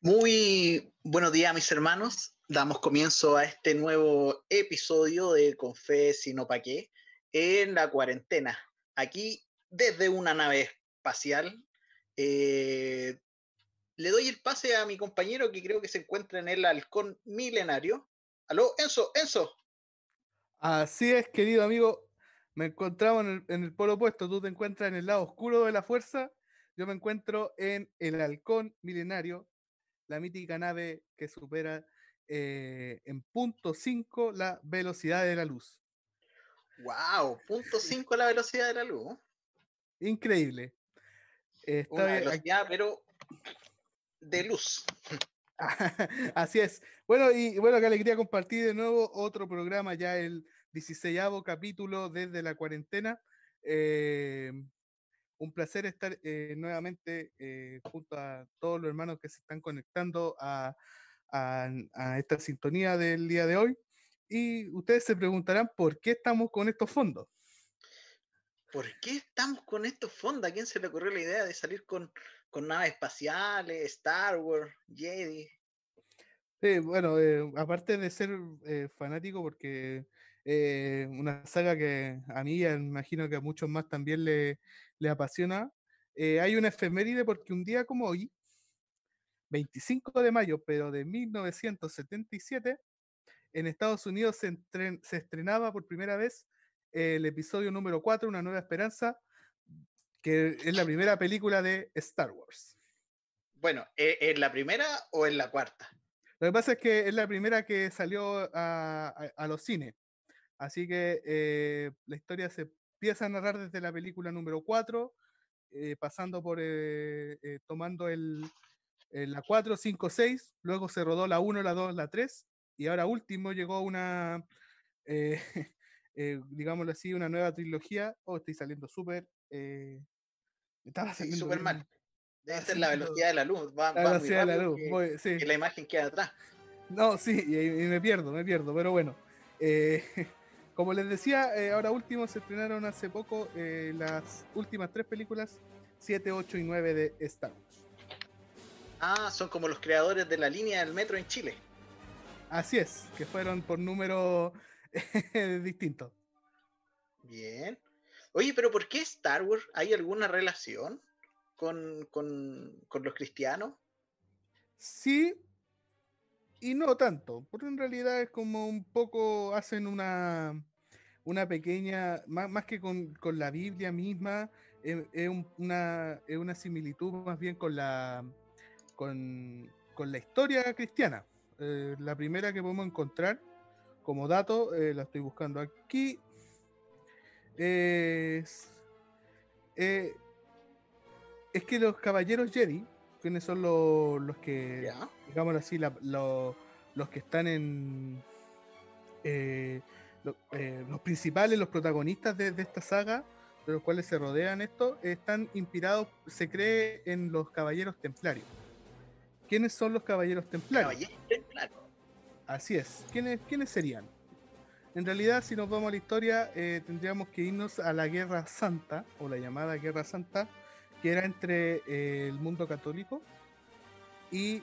Muy buenos días, mis hermanos. Damos comienzo a este nuevo episodio de Confé Sino Pa' qué en la cuarentena. Aquí desde una nave espacial. Eh, le doy el pase a mi compañero que creo que se encuentra en el halcón milenario. Aló, Enzo, Enzo. Así es, querido amigo. Me encontramos en el, en el polo opuesto. Tú te encuentras en el lado oscuro de la fuerza. Yo me encuentro en el halcón milenario, la mítica nave que supera eh, en punto 5 la velocidad de la luz. ¡Wow! Punto 5 la velocidad de la luz. Increíble. Está Una aquí- velocidad, pero de luz. Así es. Bueno, y bueno, qué alegría compartir de nuevo otro programa, ya el 16 capítulo desde la cuarentena. Eh, un placer estar eh, nuevamente eh, junto a todos los hermanos que se están conectando a, esta sintonía del día de hoy. Y ustedes se preguntarán por qué estamos con estos fondos. ¿Por qué estamos con estos fondos? ¿A quién se le ocurrió la idea de salir con, con naves espaciales, Star Wars, Jedi? Sí, bueno, eh, aparte de ser eh, fanático, porque eh, una saga que a mí, imagino que a muchos más también le, le apasiona, hay una efeméride porque un día como hoy, 25 de mayo, pero de 1977, en Estados Unidos se, se estrenaba por primera vez el episodio número 4, Una Nueva Esperanza, que es la primera película de Star Wars. Bueno, ¿e- ¿en la primera o en la cuarta? Lo que pasa es que es la primera que salió a, a- a los cines. Así que eh, la historia se empieza a narrar desde la película número 4, eh, pasando por, eh, eh, tomando el, eh, la 4, 5, 6, luego se rodó la 1, la 2, la 3, y ahora último llegó una, eh, eh, digámoslo así, una nueva trilogía. Oh, estoy saliendo súper... eh, estaba Sí, saliendo súper mal. Debe ser sí, la velocidad de la luz. Va, La va velocidad de la luz, que- voy- sí. que la imagen queda atrás. No, sí, y, y me pierdo, me pierdo, pero bueno. eh, como les decía, eh, ahora último se estrenaron hace poco eh, las últimas tres películas, 7, 8 y 9 de Star Wars. Ah, son como los creadores de la línea del metro en Chile. Así es, que fueron por números distintos. Bien. Oye, pero ¿por qué Star Wars? ¿Hay alguna relación con, con, con los cristianos? Sí y no tanto, porque en realidad es como un poco hacen una, una pequeña, más, más que con, con la Biblia misma, eh, es, un- una, es una similitud más bien con la, con, con la historia cristiana. Eh, la primera que podemos encontrar como dato, eh, la estoy buscando aquí, es, eh, es que los caballeros Jedi, quienes son los, los que ¿Ya? digámoslo así, la- lo- los que están en. eh, lo- eh, los principales, los protagonistas de, de esta saga, de los cuales se rodean esto, están inspirados, se cree, en los caballeros templarios. ¿Quiénes son los caballeros templarios? Caballero Templar. Así es. ¿Quiénes, ¿Quiénes serían? En realidad, si nos vamos a la historia, eh, tendríamos que irnos a la Guerra Santa, o la llamada Guerra Santa, que era entre eh, el mundo católico y,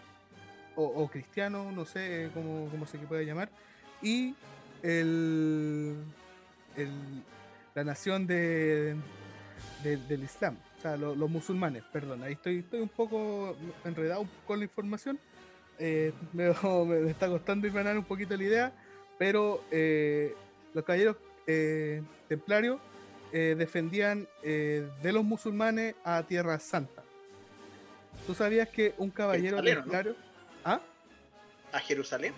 o, cristiano, no sé eh, cómo, cómo se puede llamar, y el, el- la nación de, de- del Islam, o sea, lo- los musulmanes, perdón, ahí estoy, estoy un poco enredado con la información, me, me está costando irmanar un poquito la idea, pero eh, los caballeros eh, templarios eh, defendían de los musulmanes a Tierra Santa. ¿Tú sabías que un caballero templario... ¿Ah? ¿A Jerusalén?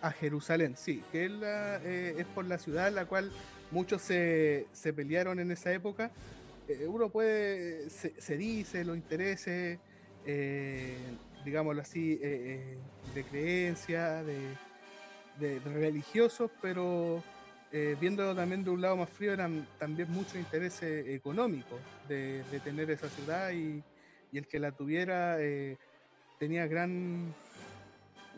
A Jerusalén, sí, que es, la, es por la ciudad en la cual muchos se, se pelearon en esa época. Uno puede, se, se dice, los intereses, digámoslo así, de creencia, de, de- religiosos, pero eh, viéndolo también de un lado más frío, eran también muchos intereses económicos de, de tener esa ciudad y, y el que la tuviera eh, tenía gran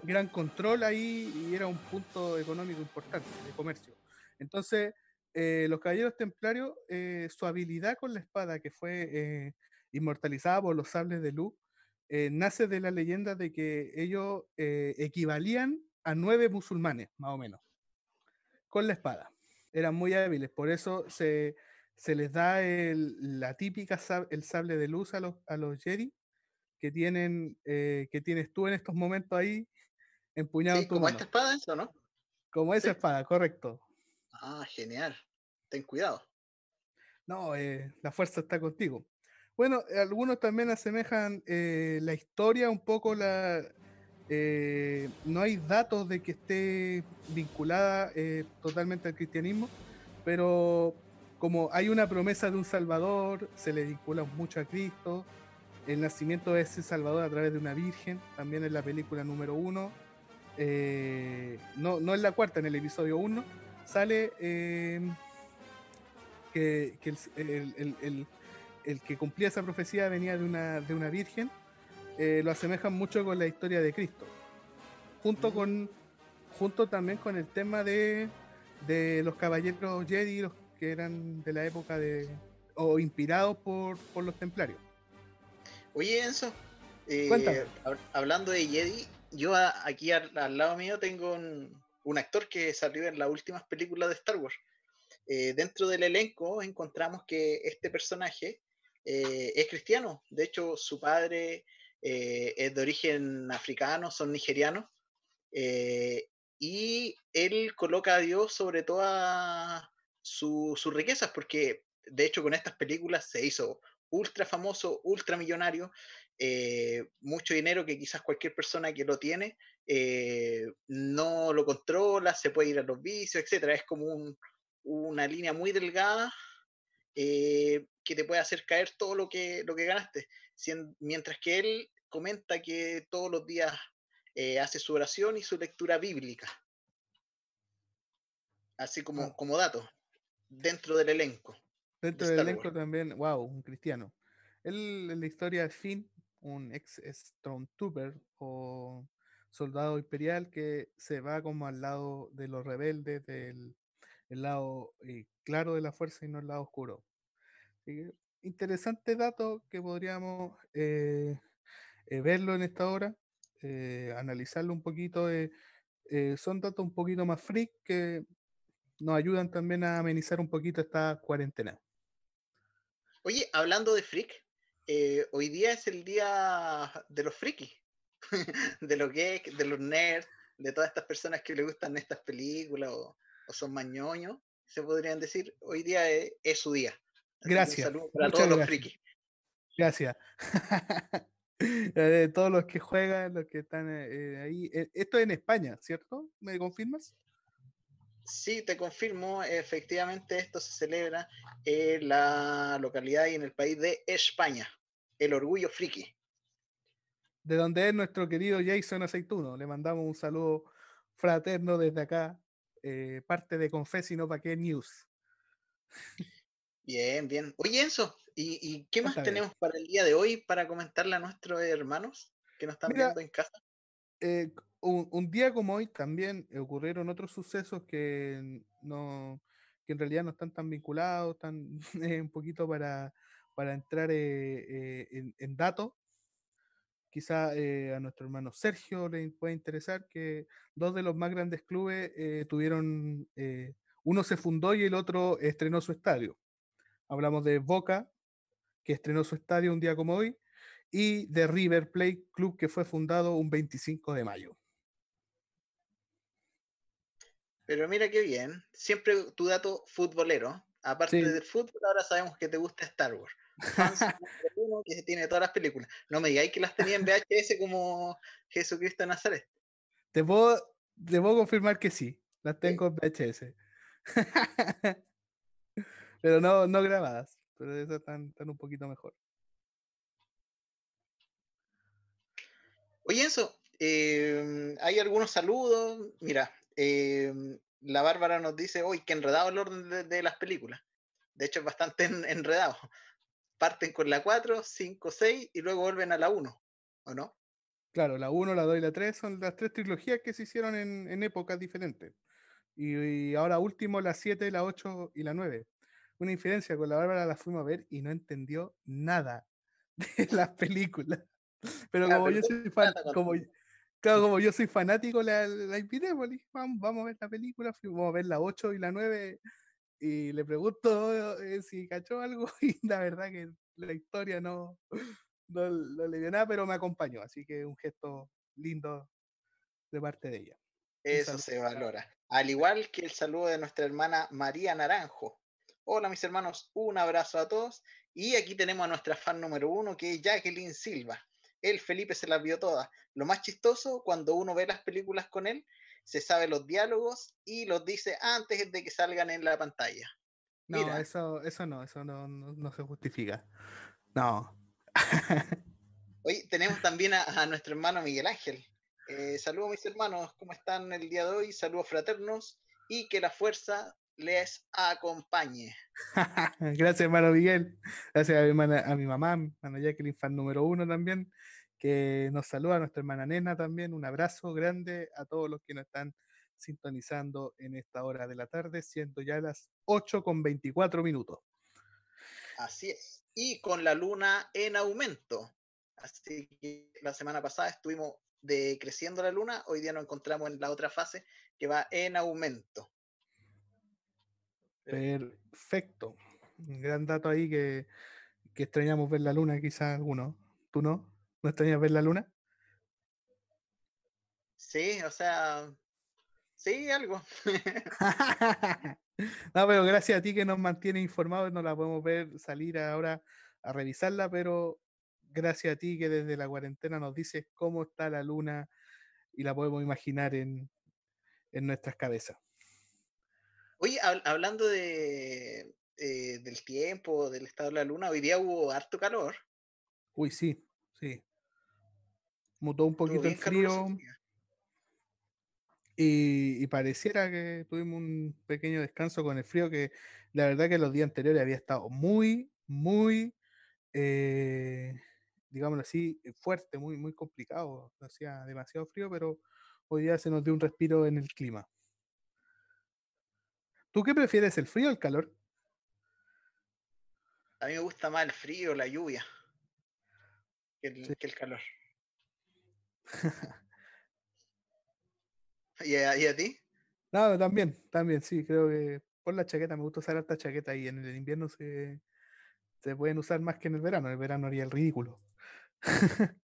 gran control ahí y era un punto económico importante de comercio. Entonces, eh, los caballeros templarios, eh, su habilidad con la espada, que fue eh, inmortalizada por los sables de luz, nace de la leyenda de que ellos equivalían a nueve musulmanes, más o menos, con la espada. Eran muy hábiles, por eso se, se les da el, la típica el sable de luz a los, a los Jedi que tienen que tienes tú en estos momentos ahí empuñado sí, como esta espada eso, ¿no? Como esa espada, correcto. Ah, genial. Ten cuidado. No, eh, la fuerza está contigo. Bueno, algunos también asemejan eh, la historia un poco la... Eh, no hay datos de que esté vinculada totalmente al cristianismo, pero como hay una promesa de un Salvador, se le vincula mucho a Cristo, el nacimiento de ese Salvador a través de una virgen, también en la película número uno, no, no en la cuarta, en el episodio uno, sale que, el, que cumplía esa profecía venía de una, de una virgen, eh, lo asemejan mucho con la historia de Cristo. Junto, mm. con, junto también con el tema de, de los caballeros Jedi, los que eran de la época de. o inspirados por, los templarios. Oye, Enzo, eh, hablando de Jedi, yo aquí al, lado mío tengo un, un, actor que salió en las últimas películas de Star Wars. Eh, dentro del elenco encontramos que este personaje eh, es cristiano. De hecho, su padre eh, es de origen africano, son nigerianos. y él coloca a Dios sobre todas sus riquezas, porque de hecho con estas películas se hizo ultra famoso, ultra millonario, mucho dinero que quizás cualquier persona que lo tiene no lo controla, se puede ir a los vicios, etcétera. Es como un, una línea muy delgada eh, que te puede hacer caer todo lo que, lo que ganaste. mientras que él comenta que todos los días eh, hace su oración y su lectura bíblica. Así como, ah. como dato, dentro del elenco. Dentro del elenco también, wow, un cristiano. Él en la historia de Finn, un ex Stormtrooper o soldado imperial que se va como al lado de los rebeldes del, el lado eh, claro de la fuerza y no el lado oscuro. interesante dato que podríamos eh, eh, verlo en esta hora, analizarlo un poquito. son datos un poquito más freak que nos ayudan también a amenizar un poquito esta cuarentena. Oye, hablando de freak, hoy día es el día de los frikis, de los gays, de los nerds, de todas estas personas que les gustan estas películas o, o son mañoños, se podrían decir, hoy día es, su día. gracias. Un para todos los frikis. Gracias. de todos los que juegan, los que están eh, ahí. Eh, esto es en España, ¿cierto? ¿Me confirmas? Sí, te confirmo, efectivamente esto se celebra en la localidad y en el país de España, el orgullo friki. De donde es nuestro querido Jason Aceituno. Le mandamos un saludo fraterno desde acá, eh, parte de Confes y no para qué news. Bien, bien. Oye, Enzo, ¿y, qué más tenemos para el día de hoy para comentarle a nuestros hermanos que nos están viendo en casa? Eh, un, día como hoy también ocurrieron otros sucesos que no que en realidad no están tan vinculados, tan un poquito para, para entrar eh, en, en datos, Quizá eh, a nuestro hermano Sergio le puede interesar que dos de los más grandes clubes eh, tuvieron, eh, uno se fundó y el otro estrenó su estadio. Hablamos de Boca, que estrenó su estadio un día como hoy, y de River Plate Club, que fue fundado un 25 de mayo. Pero mira qué bien, siempre tu dato futbolero. Aparte del fútbol, ahora sabemos que te gusta Star Wars que tiene todas las películas. No me digáis que las tenía en VHS como Jesucristo de Nazaret. Te puedo, te puedo confirmar que sí, las tengo en VHS. pero no, no grabadas, pero esas están, están un poquito mejor. Oye, Enzo, em, hay algunos saludos. Mira, em, la Bárbara nos dice hoy que enredado el orden de, las películas. De hecho, es bastante enredado parten con la 4, 5, 6 y luego vuelven a la 1, ¿o no? Claro, la 1, la 2 y la 3 son las tres trilogías que se hicieron en, épocas diferentes. Y, ahora último, la 7, la 8 y la 9. Una infidencia, con la Bárbara la fuimos a ver y no entendió nada de las películas. Pero como yo soy fan, como, claro, como yo soy fanático, la, la invité, pues, vamos, vamos a ver la película, vamos a ver la 8 y la 9 y le pregunto eh, si cachó algo y la verdad que la historia no, no, le dio nada, pero me acompañó, así que un gesto lindo de parte de ella. Eso se valora. Al igual que el saludo de nuestra hermana María Naranjo. Hola mis hermanos, un abrazo a todos. Y aquí tenemos a nuestra fan número uno, que es Jacqueline Silva. El Felipe se las vio todas. Lo más chistoso, cuando uno ve las películas con él, se sabe los diálogos y los dice antes de que salgan en la pantalla. No, eso, eso no, eso no, no, se justifica. No. Hoy tenemos también a, nuestro hermano Miguel Ángel. Eh, saludos mis hermanos, ¿cómo están el día de hoy? Saludos fraternos y que la fuerza les acompañe. Gracias, hermano Miguel. Gracias a mi, hermana, a mi mamá, hermano Jacqueline, fan número uno también, que nos saluda, a nuestra hermana Nena también. Un abrazo grande a todos los que nos están sintonizando en esta hora de la tarde, siendo ya las 8 con 24 minutos. Así es. Y con la luna en aumento. Así que la semana pasada estuvimos decreciendo la luna, hoy día nos encontramos en la otra fase que va en aumento. Perfecto. Un gran dato ahí que, que extrañamos ver la luna, quizás algunos. ¿Tú no? ¿No extrañas ver la luna? Sí, o sea, Sí, algo. no, pero gracias a ti que nos mantiene informados, no la podemos ver salir ahora a revisarla, pero gracias a ti que desde la cuarentena nos dices cómo está la luna y la podemos imaginar en, nuestras cabezas. Oye, hablando de, eh, del tiempo, del estado de la luna, hoy día hubo harto calor. Uy, sí, sí. Mutó un poquito el frío. Y, pareciera que tuvimos un pequeño descanso con el frío, que la verdad que los días anteriores había estado muy, muy, eh, digámoslo así, fuerte, muy, muy complicado. Hacía demasiado frío, pero hoy día se nos dio un respiro en el clima. ¿Tú qué prefieres, el frío o el calor? A mí me gusta más el frío, la lluvia, que el, que el calor. ¿Y a, ti? No, también, también, sí, creo que por la chaqueta, me gusta usar harta chaqueta y en el invierno se, se pueden usar más que en el verano, en el verano haría el ridículo.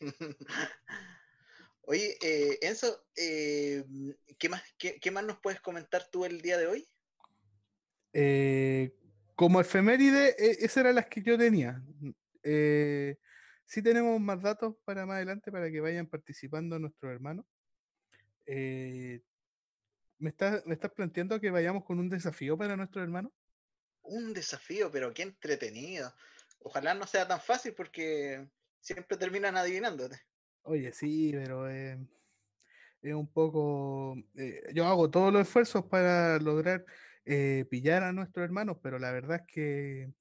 Oye, eh, Enzo, eh, ¿qué, más, qué, más nos puedes comentar tú el día de hoy? Eh, como efeméride, e, esas eran las que yo tenía. Eh, Sí tenemos más datos para más adelante para que vayan participando nuestros hermanos. Eh, ¿me, estás, ¿Me estás planteando que vayamos con un desafío para nuestros hermanos? Un desafío, pero qué entretenido. Ojalá no sea tan fácil porque siempre terminan adivinándote. Oye, sí, pero eh, es un poco... Eh, yo hago todos los esfuerzos para lograr pillar a nuestros hermanos, pero la verdad es que,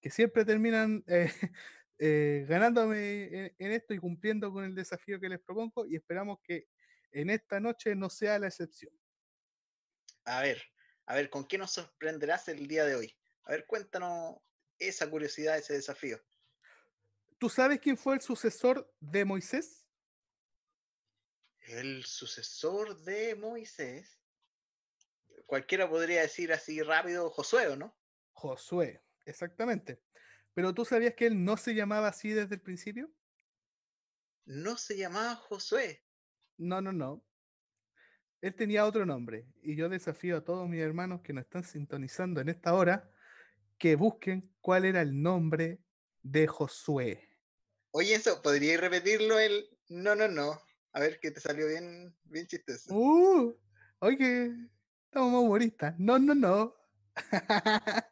que siempre terminan Eh, ganándome en, esto y cumpliendo con el desafío que les propongo y esperamos que en esta noche no sea la excepción. A ver, a ver, ¿con qué nos sorprenderás el día de hoy? A ver, cuéntanos esa curiosidad, ese desafío. ¿Tú sabes quién fue el sucesor de Moisés? El sucesor de Moisés. Cualquiera podría decir así rápido Josué, ¿no? Josué, exactamente. Pero tú sabías que él no se llamaba así desde el principio? No se llamaba Josué. No, no, no. Él tenía otro nombre. Y yo desafío a todos mis hermanos que nos están sintonizando en esta hora que busquen cuál era el nombre de Josué. Oye, eso, ¿podría repetirlo el no, no, no? A ver que te salió bien, bien chistoso. Uh, oye, estamos humoristas. No, no, no.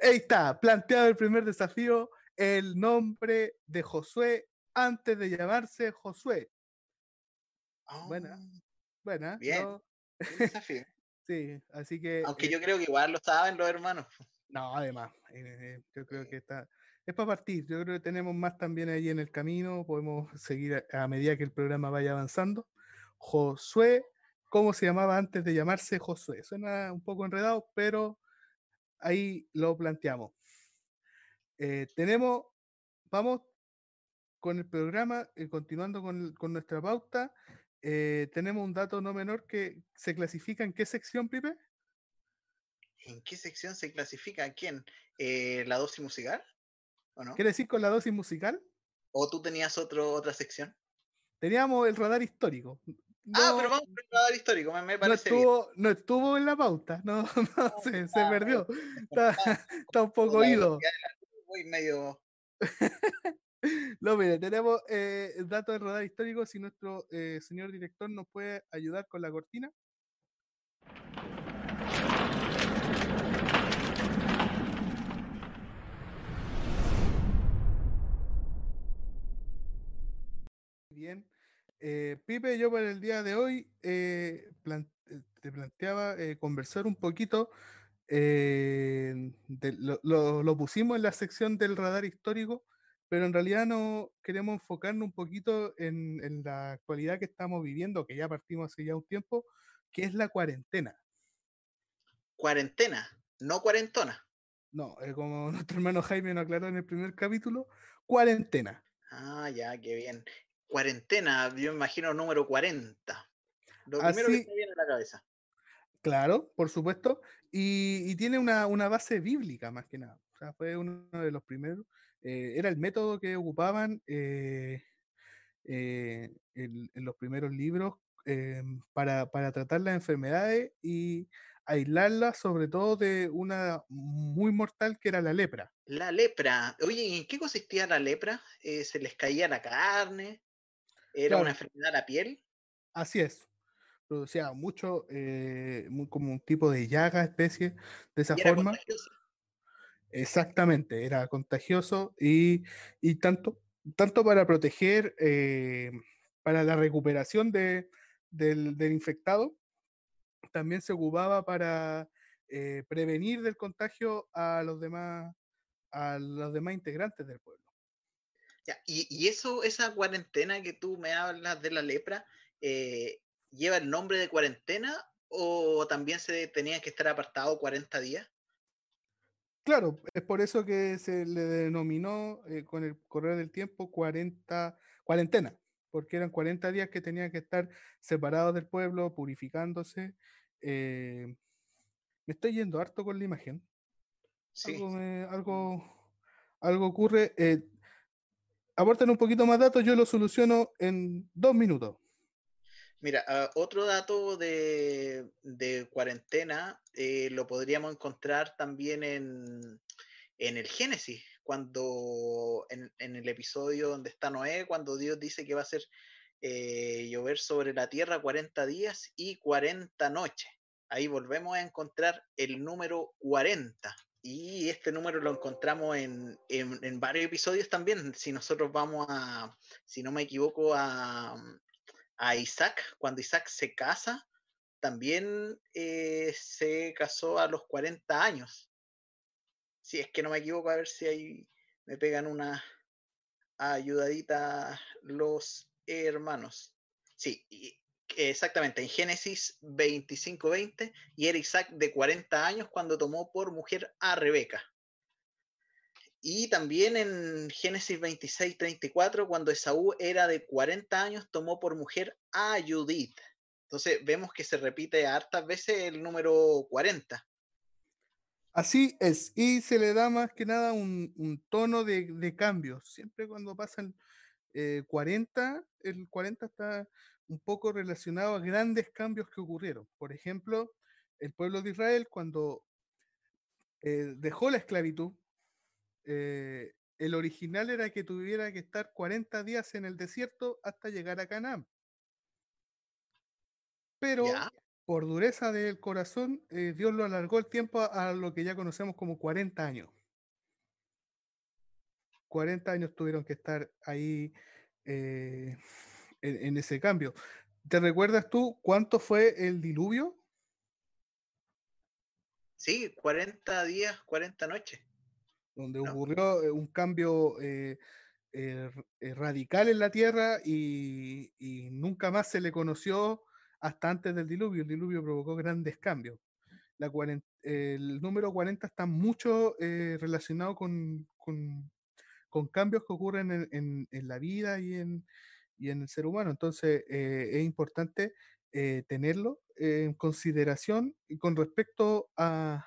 Ahí está, planteado el primer desafío, el nombre de Josué antes de llamarse Josué. buena, ah, buena. Bien, desafío. sí, así que... Aunque yo creo que igual lo saben los hermanos. No, además, eh, yo creo que está, es para partir. Yo creo que tenemos más también ahí en el camino. Podemos seguir a, a medida que el programa vaya avanzando. Josué, ¿cómo se llamaba antes de llamarse Josué? Suena un poco enredado, pero ahí lo planteamos. Eh, tenemos, vamos con el programa, eh, continuando con, con nuestra pauta. eh, tenemos un dato no menor que se clasifica en qué sección, Pipe? ¿En qué sección se clasifica quién? Eh, ¿La dosis musical? ¿O no? ¿Quiere decir con la dosis musical? ¿O tú tenías otro, otra sección? Teníamos el radar histórico. ah, No- pero vamos por el radar histórico, me, me no parece bien. estuvo, no estuvo en la pauta, no, no, se, se ah, perdió. Está, está un poco ido. voy medio... No, mire, tenemos eh, el dato del radar histórico. Si nuestro eh, señor director nos puede ayudar con la cortina. Bien. Eh, Pipe, yo para el día de hoy eh, eh, te planteaba conversar un poquito. de- lo, lo- lo pusimos en la sección del radar histórico, pero en realidad no queremos enfocarnos un poquito en, en la actualidad que estamos viviendo, que ya partimos hace ya un tiempo, que es la cuarentena. Cuarentena, no cuarentona. No, eh, como nuestro hermano Jaime nos aclaró en el primer capítulo, cuarentena. Ah, ya, qué bien. Cuarentena, yo me imagino número 40. Lo primero que me viene a la cabeza. Claro, por supuesto. Y, y tiene una, una base bíblica más que nada. O sea, fue uno de los primeros. eh, era el método que ocupaban eh, eh, en, en los primeros libros para, para tratar las enfermedades y aislarlas sobre todo de una muy mortal que era la lepra. La lepra. Oye, ¿y ¿en qué consistía la lepra? Eh, ¿Se les caía la carne? ¿Era una enfermedad la piel? Así es. Producía mucho, eh, muy como un tipo de llaga, especie, de esa ¿Y era forma. contagiosa? Exactamente, era contagioso y, y tanto, tanto para proteger, eh, para la recuperación de, del, del infectado, también se ocupaba para eh, prevenir del contagio a los demás, a los demás integrantes del pueblo. Ya, y, y eso, esa cuarentena que tú me hablas de la lepra, eh, ¿lleva el nombre de cuarentena o también se tenía que estar apartado 40 días? Claro, es por eso que se le denominó eh, con el correr del tiempo 40, cuarentena, porque eran 40 días que tenían que estar separados del pueblo, purificándose. eh, me estoy yendo harto con la imagen. Sí. Algo, me- algo, algo ocurre. Eh, aporten un poquito más datos, yo lo soluciono en dos minutos. Mira, ah, otro dato de, cuarentena eh, lo podríamos encontrar también en, en el Génesis, cuando en, el episodio donde está Noé, cuando Dios dice que va a hacer eh, llover sobre la tierra 40 días y 40 noches. Ahí volvemos a encontrar el número 40. Y este número lo encontramos en, en, varios episodios también. Si nosotros vamos a, si no me equivoco, a, a Isaac, cuando Isaac se casa, también eh, se casó a los 40 años. Si es que no me equivoco, a ver si ahí me pegan una ayudadita los hermanos. Sí, exactamente, en Génesis 25-20, y era Isaac de 40 años cuando tomó por mujer a Rebeca. Y también en Génesis 26-34, cuando Esaú era de 40 años, tomó por mujer a Judith. Entonces vemos que se repite hartas veces el número 40. Así es, y se le da más que nada un, tono de, de cambio. Siempre cuando pasan eh, 40, el 40 está un poco relacionado a grandes cambios que ocurrieron. Por ejemplo, el pueblo de Israel cuando eh, dejó la esclavitud, eh, el original era que tuviera que estar 40 días en el desierto hasta llegar a Canaán. Pero por dureza del corazón, eh, Dios lo alargó el tiempo a, a lo que ya conocemos como 40 años. 40 años tuvieron que estar ahí eh, en, en ese cambio. ¿Te recuerdas tú cuánto fue el diluvio? Sí, 40 días, 40 noches. donde ocurrió eh, un cambio radical en la Tierra y, y, nunca más se le conoció hasta antes del diluvio. El diluvio provocó grandes cambios. La el número 40 está mucho relacionado con, con, con, cambios que ocurren en, en, en la vida y en, y en el ser humano. Entonces es importante eh, tenerlo en consideración con respecto a,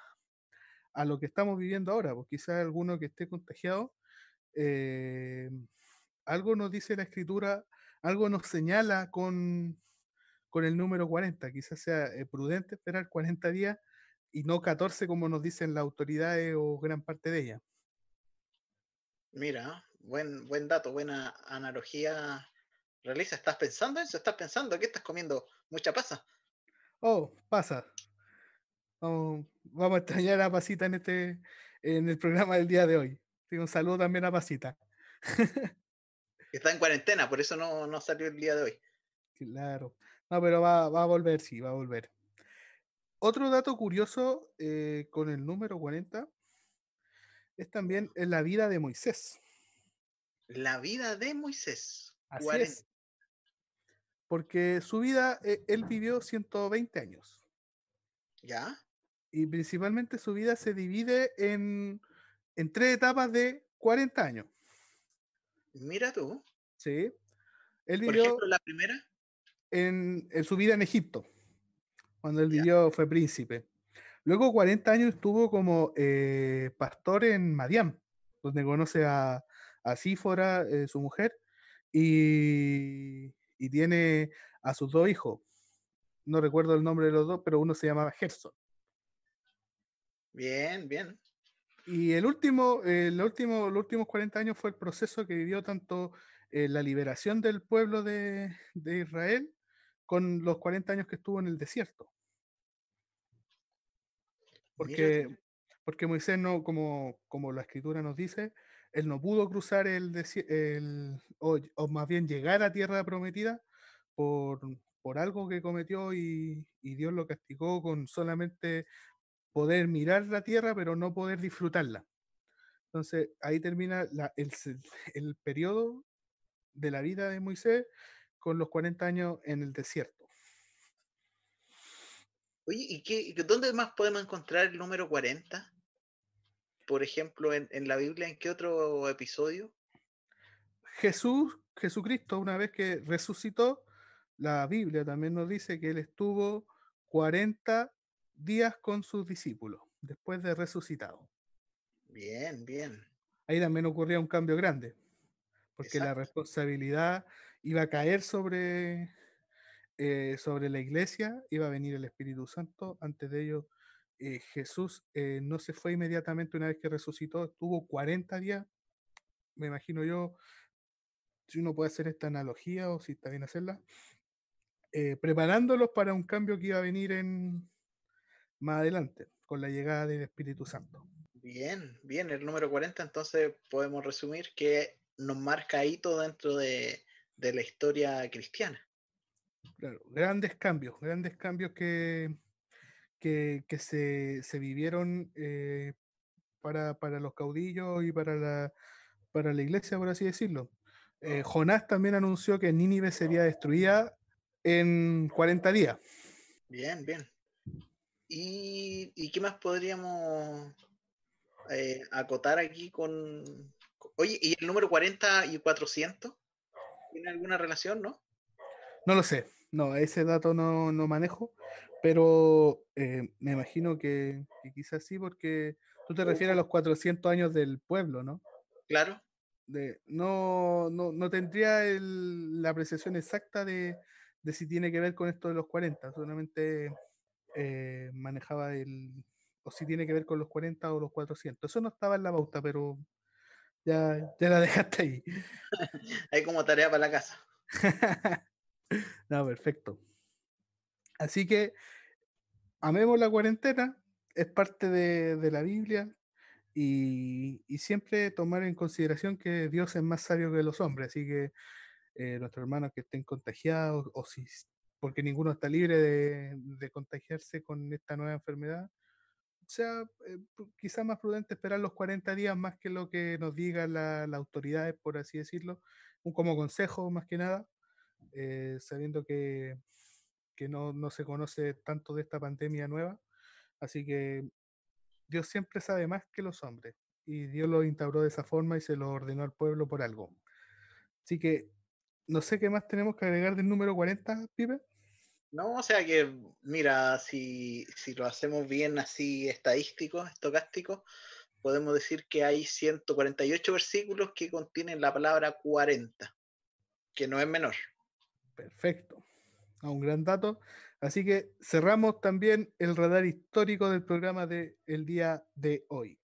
a, lo que estamos viviendo ahora, porque quizás alguno que esté contagiado, eh, algo nos dice la escritura, algo nos señala con, con el número 40, quizás sea eh, prudente esperar 40 días y no 14 como nos dicen las autoridades o gran parte de ellas. Mira, buen, buen dato, buena analogía Realiza, ¿estás pensando eso? ¿Estás pensando que estás comiendo mucha pasa? Oh, pasa. Oh, vamos a extrañar a Pasita en este en el programa del día de hoy. un saludo también a Pasita. Está en cuarentena, por eso no, no, salió el día de hoy. Claro. No, pero va, va a volver, sí, va a volver. Otro dato curioso eh, con el número 40 es también la vida de Moisés. La vida de Moisés. Así es porque su vida, eh, él vivió 120 años. ¿Ya? Y principalmente su vida se divide en, en tres etapas de 40 años. Mira tú. Sí. Él vivió Por ejemplo, la primera. En, en, su vida en Egipto, cuando él vivió, fue príncipe. Luego 40 años estuvo como eh, pastor en Madián, donde conoce a, a Sífora, eh, su mujer, y, y tiene a sus dos hijos. No recuerdo el nombre de los dos, pero uno se llamaba Gerson. Bien, bien. Y el último, el último, los últimos 40 años fue el proceso que vivió tanto eh, la liberación del pueblo de, de, Israel con los 40 años que estuvo en el desierto. Porque, porque Moisés no, como, como la escritura nos dice, él no pudo cruzar el, el o, más bien llegar a tierra prometida por, por algo que cometió y, Dios lo castigó con solamente poder mirar la tierra, pero no poder disfrutarla. Entonces ahí termina el, el periodo de la vida de Moisés con los 40 años en el desierto. Oye, ¿y dónde más podemos encontrar el número 40? Por ejemplo, en, la Biblia, ¿en qué otro episodio? Jesús, Jesucristo, una vez que resucitó, la Biblia también nos dice que él estuvo 40 días con sus discípulos, después de resucitado. Bien, bien. Ahí también ocurría un cambio grande, porque la responsabilidad iba a caer sobre, eh, sobre la iglesia, iba a venir el Espíritu Santo, antes de ello eh, Jesús eh, no se fue inmediatamente una vez que resucitó, estuvo 40 días, me imagino yo, si uno puede hacer esta analogía o si está bien hacerla, eh, preparándolos para un cambio que iba a venir en más adelante, con la llegada del Espíritu Santo. Bien, bien, el número 40 entonces podemos resumir que nos marca hito dentro de, de la historia cristiana. Claro, grandes cambios, grandes cambios que, que, se, vivieron eh, para, los caudillos y para la, para la iglesia, por así decirlo. Eh, Jonás también anunció que Nínive sería destruida en 40 días. Bien, bien. ¿Y, qué más podríamos eh, acotar aquí con... Oye, ¿y el número 40 y 400? ¿Tiene alguna relación, no? No lo sé. No, ese dato no, no manejo. Pero eh, me imagino que, quizás sí, porque tú te refieres a los 400 años del pueblo, ¿no? Claro. De, no, no, tendría la apreciación exacta de, si tiene que ver con esto de los 40, solamente eh, manejaba el, o si tiene que ver con los 40 o los 400. Eso no estaba en la pauta, pero ya, ya la dejaste ahí. Hay como tarea para la casa. no, perfecto. Así que amemos la cuarentena, es parte de, la Biblia y, siempre tomar en consideración que Dios es más sabio que los hombres, así que eh, nuestros hermanos que estén contagiados o si, porque ninguno está libre de, contagiarse con esta nueva enfermedad, sea eh, quizá más prudente esperar los 40 días más que lo que nos digan las autoridades, por así decirlo, como consejo más que nada, eh, sabiendo que, que no, no, se conoce tanto de esta pandemia nueva. Así que Dios siempre sabe más que los hombres y Dios lo instauró de esa forma y se lo ordenó al pueblo por algo. Así que no sé qué más tenemos que agregar del número 40, Pipe. No, o sea que, mira, si, si lo hacemos bien así estadístico, estocástico, podemos decir que hay 148 versículos que contienen la palabra 40, que no es menor. Perfecto. A un gran dato. Así que cerramos también el radar histórico del programa del el día de hoy.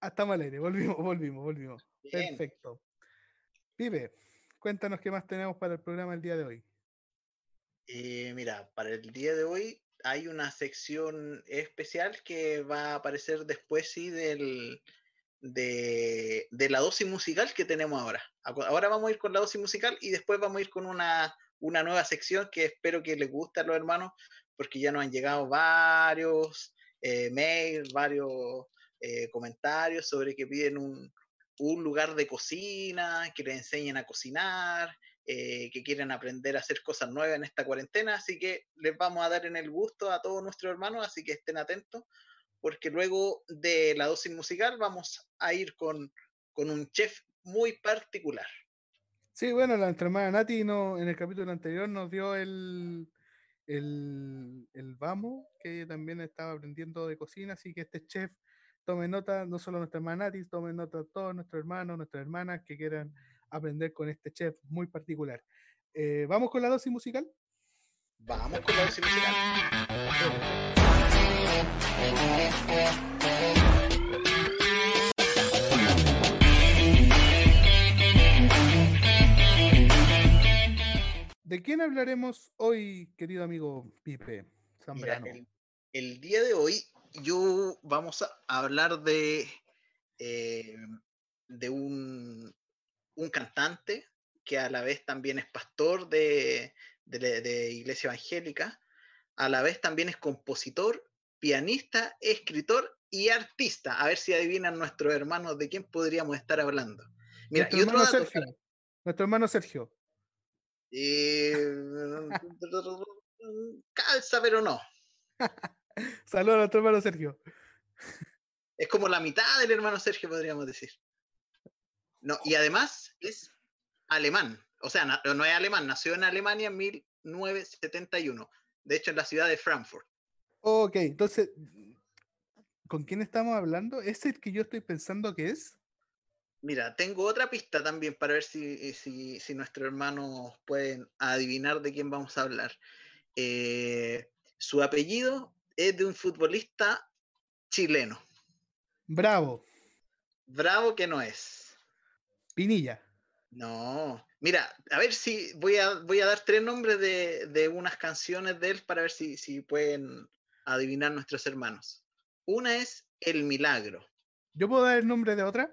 Hasta mal aire, volvimos, volvimos, volvimos. Perfecto. Pipe, cuéntanos qué más tenemos para el programa el día de hoy. Eh, mira, para el día de hoy hay una sección especial que va a aparecer después, sí, del, de, la dosis musical que tenemos ahora. Ahora vamos a ir con la dosis musical y después vamos a ir con una, una nueva sección que espero que les guste a los hermanos, porque ya nos han llegado varios eh, mails, varios eh, comentarios sobre que piden un, un, lugar de cocina, que les enseñen a cocinar, eh, que quieren aprender a hacer cosas nuevas en esta cuarentena, así que les vamos a dar en el gusto a todos nuestros hermanos, así que estén atentos, porque luego de la dosis musical vamos a ir con, con un chef muy particular. Sí, bueno, la hermana Nati no, en el capítulo anterior nos dio el, el, el vamos, que también estaba aprendiendo de cocina, así que este chef tome nota, no solo nuestra hermana Nati, tome nota todos nuestros hermanos, nuestras hermanas que quieran aprender con este chef muy particular. Eh, ¿Vamos con la dosis musical? Vamos con la dosis musical. ¿De quién hablaremos hoy, querido amigo Pipe Zambrano? el, día de hoy yo vamos a hablar de, eh, de un, un cantante que a la vez también es pastor de, de, iglesia evangélica, a la vez también es compositor, pianista, escritor y artista. A ver si adivinan nuestros hermanos de quién podríamos estar hablando. Mira, nuestro, hermano Sergio. nuestro hermano Sergio. calza, pero no. Saludos a nuestro hermano Sergio. Es como la mitad del hermano Sergio, podríamos decir. No, y además es alemán. O sea, no, es alemán, nació en Alemania en 1971. De hecho, en la ciudad de Frankfurt. Ok, entonces, ¿con quién estamos hablando? ¿Es el que yo estoy pensando que es? Mira, tengo otra pista también para ver si, si, si nuestros hermanos pueden adivinar de quién vamos a hablar. Eh, su apellido es de un futbolista chileno. Bravo. Bravo que no es. Pinilla. No. Mira, a ver si voy a, voy a dar tres nombres de, de unas canciones de él para ver si, si pueden adivinar nuestros hermanos. Una es El Milagro. ¿Yo puedo dar el nombre de otra?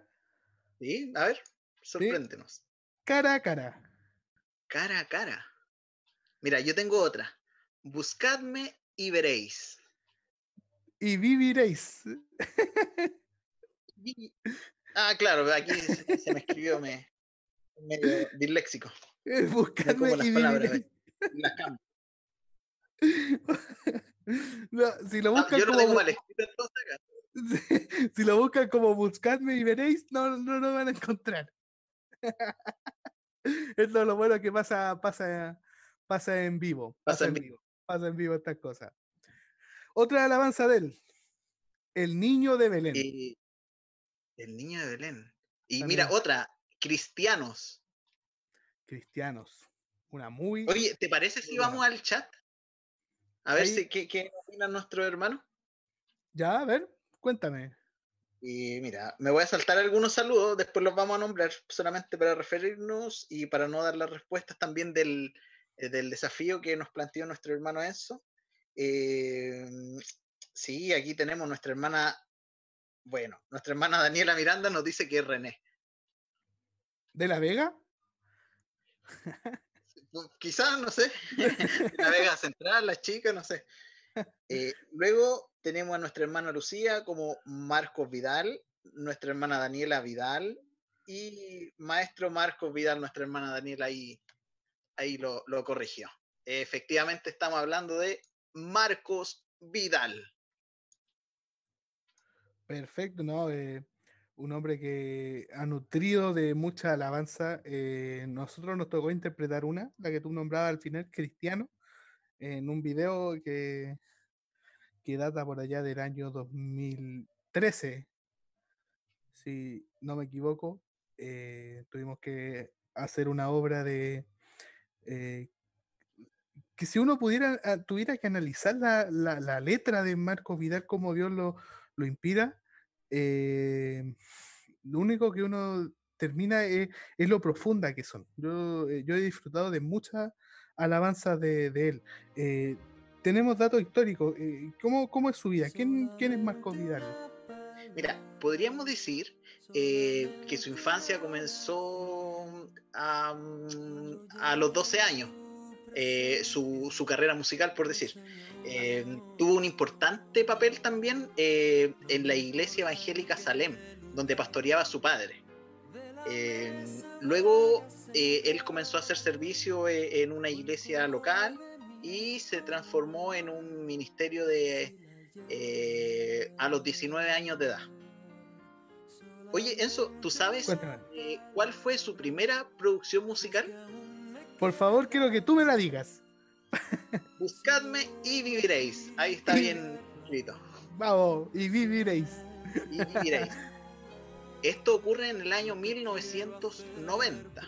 Sí, a ver, sorpréndenos. Cara a cara. Cara a cara. Mira, yo tengo otra. Buscadme y veréis. Y viviréis. Ah, claro, aquí se, me escribió me, medio disléxico. Buscadme y palabras, no, si lo buscan yo no como, tengo mal escrito entonces acá. Si, lo buscan como buscadme y veréis, no, no lo van a encontrar. es lo, lo bueno que pasa, pasa, pasa en vivo. Pasa, en vivo. Pasa en vivo estas cosas. Otra alabanza de él. El niño de Belén. Eh, el niño de Belén. Y mira, otra, cristianos. Cristianos. Una muy. Oye, ¿te parece si vamos al chat? A ver si, ¿qué, qué opinan nuestros hermanos? Ya, a ver, cuéntame. Y mira, me voy a saltar algunos saludos, después los vamos a nombrar solamente para referirnos y para no dar las respuestas también del, eh, del desafío que nos planteó nuestro hermano Enzo. Eh, sí, aquí tenemos nuestra hermana bueno, nuestra hermana Daniela Miranda nos dice que es René. ¿De La Vega? Quizás, no sé. la Vega Central, la chica, no sé. Eh, luego tenemos a nuestra hermana Lucía como Marcos Vidal, nuestra hermana Daniela Vidal y maestro Marcos Vidal, nuestra hermana Daniela ahí, ahí lo, lo corrigió. Efectivamente estamos hablando de Marcos Vidal. Perfecto, ¿no? Eh, un hombre que ha nutrido de mucha alabanza. Eh, nosotros nos tocó interpretar una, la que tú nombrabas al final, Cristiano, en un video que, que data por allá del año 2013, si no me equivoco. Eh, tuvimos que hacer una obra de... Que si uno pudiera, ah, tuviera que analizar la, la, letra de Marcos Vidal, como Dios lo, lo inspira, eh, lo único que uno termina es, lo profunda que son. Yo, eh, he disfrutado de muchas alabanzas de, él. Eh, tenemos datos históricos. ¿cómo, ¿cómo, es su vida? ¿Quién, quién es Marcos Vidal? Mira, podríamos decir que su infancia comenzó a, a los 12 años. Su, su, carrera musical, por decir. Eh, tuvo un importante papel también eh, en la iglesia evangélica Salem, donde pastoreaba a su padre. Eh, luego él comenzó a hacer servicio en una iglesia local y se transformó en un ministerio de a los 19 años de edad. Oye, Enzo, ¿tú sabes cuál fue su primera producción musical? Por favor, quiero que tú me la digas. Buscadme y viviréis. Ahí está bien escrito. Vamos, y viviréis. Y viviréis. Esto ocurre en el año 1990.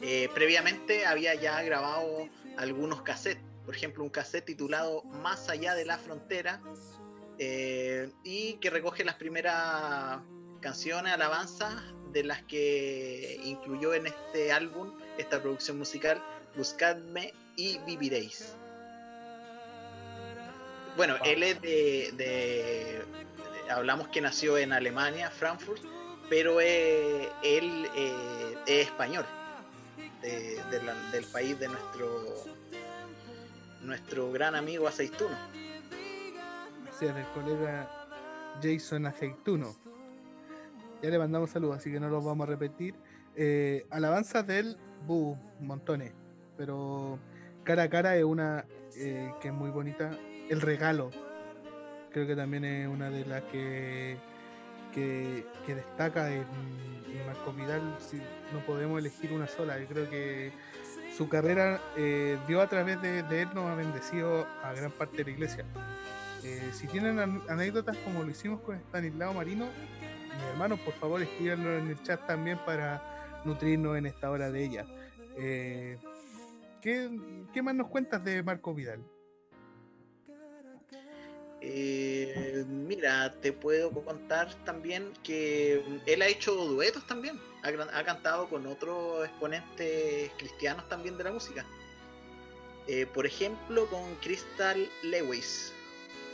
Eh, previamente había ya grabado algunos cassettes, por ejemplo un cassette titulado Más allá de la frontera, eh, y que recoge las primeras canciones, alabanzas de las que incluyó en este álbum, esta producción musical, buscadme y viviréis. Bueno, él es de, Hablamos que nació en Alemania, Frankfurt, pero él eh, es español, del país de nuestro nuestro gran amigo Aceituno. Del colega Jason Aceituno. Ya le mandamos saludos, así que no los vamos a repetir. Eh, alabanzas del Bu, montones pero cara a cara es una eh, que es muy bonita. El regalo, creo que también es una de las que, que, destaca en, Marco Vidal. Si no podemos elegir una sola, yo creo que su carrera eh, dio a través de, él, nos ha bendecido a gran parte de la iglesia. Eh, si tienen anécdotas como lo hicimos con Stanislao Marino, mis hermanos, por favor, escríbanlo en el chat también para nutrirnos en esta hora de ella. ¿Qué, más nos cuentas de Marco Vidal? Eh, mira, te puedo contar también que él ha hecho duetos también. Ha, cantado con otros exponentes cristianos también de la música. Eh, por ejemplo, con Crystal Lewis.